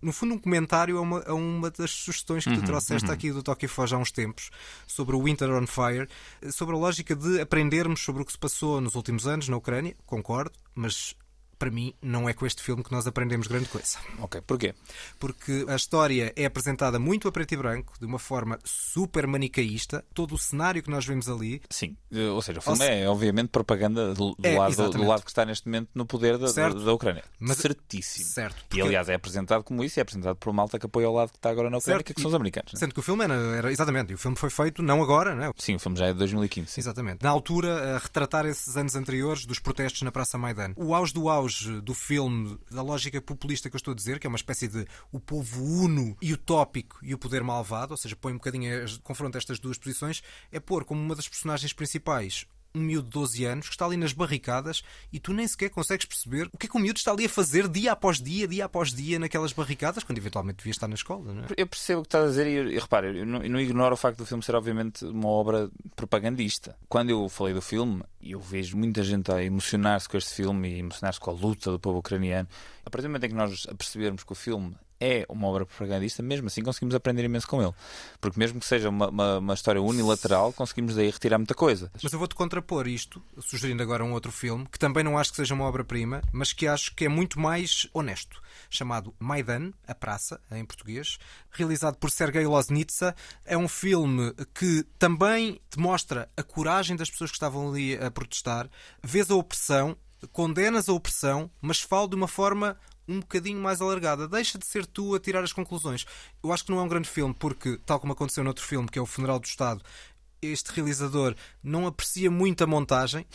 No fundo, um comentário a uma, a uma das sugestões que tu Uhum, trouxeste uhum. aqui do Toque e Foge há uns tempos, sobre o Winter on Fire, sobre a lógica de aprendermos sobre o que se passou nos últimos anos na Ucrânia, concordo, mas para mim não é com este filme que nós aprendemos grande coisa. Ok, porquê? Porque a história é apresentada muito a preto e branco, de uma forma super manicaísta. Todo o cenário que nós vemos ali. Sim, eh, ou seja, o filme Ou se- é obviamente propaganda do, do É, lado, do lado que está neste momento no poder da, Certo. da, Ucrânia. Mas- Certíssimo. Certo, E porque- aliás é apresentado como isso e é apresentado por uma malta que apoia ao lado que está agora na Ucrânia, Certo, que são os e- americanos. né? Sendo que o filme era, era- Exatamente, e o filme foi feito não agora, né? Sim, o filme já é de 2015. sim. Exatamente. Na altura, a retratar esses anos anteriores dos protestos na Praça Maidan. O auge do auge auge do filme, da lógica populista que eu estou a dizer, que é uma espécie de o povo uno e utópico e o poder malvado, ou seja, põe um bocadinho, confronta estas duas posições, é pôr como uma das personagens principais um miúdo de 12 anos que está ali nas barricadas e tu nem sequer consegues perceber o que é que o miúdo está ali a fazer dia após dia, dia após dia naquelas barricadas, quando eventualmente devia estar na escola. Não é? Eu percebo o que estás a dizer e, e eu não, eu não ignoro o facto do filme ser obviamente uma obra propagandista. Quando eu falei do filme, eu vejo muita gente a emocionar-se com este filme e emocionar-se com a luta do povo ucraniano, a partir do momento em que nós apercebermos que o filme é uma obra propagandista, mesmo assim conseguimos aprender imenso com ele. Porque mesmo que seja uma, uma, uma, história unilateral, conseguimos daí retirar muita coisa. Mas eu vou-te contrapor isto, sugerindo agora um outro filme, que também não acho que seja uma obra-prima, mas que acho que é muito mais honesto, chamado Maidan, A Praça, em português, realizado por Sergei Loznitsa. É um filme que também te mostra a coragem das pessoas que estavam ali a protestar, vês a opressão, condenas a opressão, mas fala de uma forma um bocadinho mais alargada. Deixa de ser tu a tirar as conclusões. Eu acho que não é um grande filme, porque, tal como aconteceu noutro filme, que é O Funeral do Estado, este realizador não aprecia muito a montagem.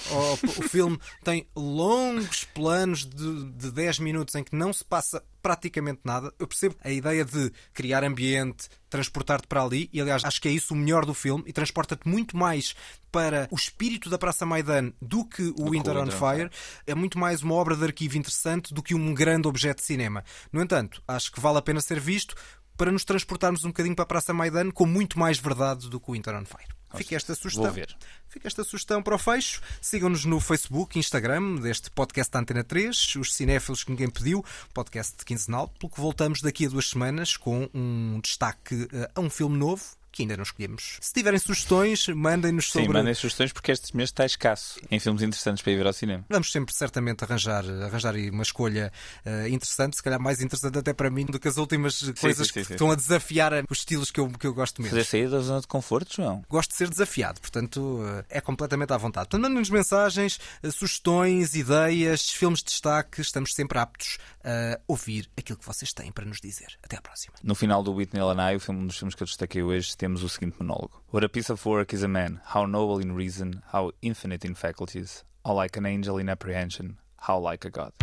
O, filme tem longos planos de, de 10 minutos em que não se passa praticamente nada. Eu percebo a ideia de criar ambiente, transportar-te para ali, e aliás, acho que é isso o melhor do filme, e transporta-te muito mais para o espírito da Praça Maidan do que o do Winter on Fire. É muito mais uma obra de arquivo interessante do que um grande objeto de cinema. No entanto, acho que vale a pena ser visto para nos transportarmos um bocadinho para a Praça Maidan com muito mais verdade do que o Winter on Fire. Fica esta sugestão. Fica esta sugestão para o fecho. Sigam-nos no Facebook, Instagram, deste podcast da Antena 3, os cinéfilos que ninguém pediu, podcast quinzenal, pelo que voltamos daqui a duas semanas com um destaque eh, a um filme novo que ainda não escolhemos. Se tiverem sugestões, mandem-nos sobre. Sim, mandem sugestões porque este mês está escasso em filmes interessantes para ir ver ao cinema. Vamos sempre, certamente, arranjar, arranjar uma escolha uh, interessante, se calhar mais interessante até para mim do que as últimas sim, coisas sim, sim, que estão a desafiar os estilos que eu, que eu gosto mesmo. Fazer sair da zona de conforto, João? Gosto de ser desafiado, portanto, uh, é completamente à vontade. Portanto, mandem-nos mensagens, uh, sugestões, ideias, filmes de destaque. Estamos sempre aptos a ouvir aquilo que vocês têm para nos dizer. Até à próxima. No final do Whitney Lanai, o filme, um dos filmes que eu destaquei hoje, temos o seguinte monólogo: What a piece of work is a man, how noble in reason, how infinite in faculties, how like an angel in apprehension, how like a god.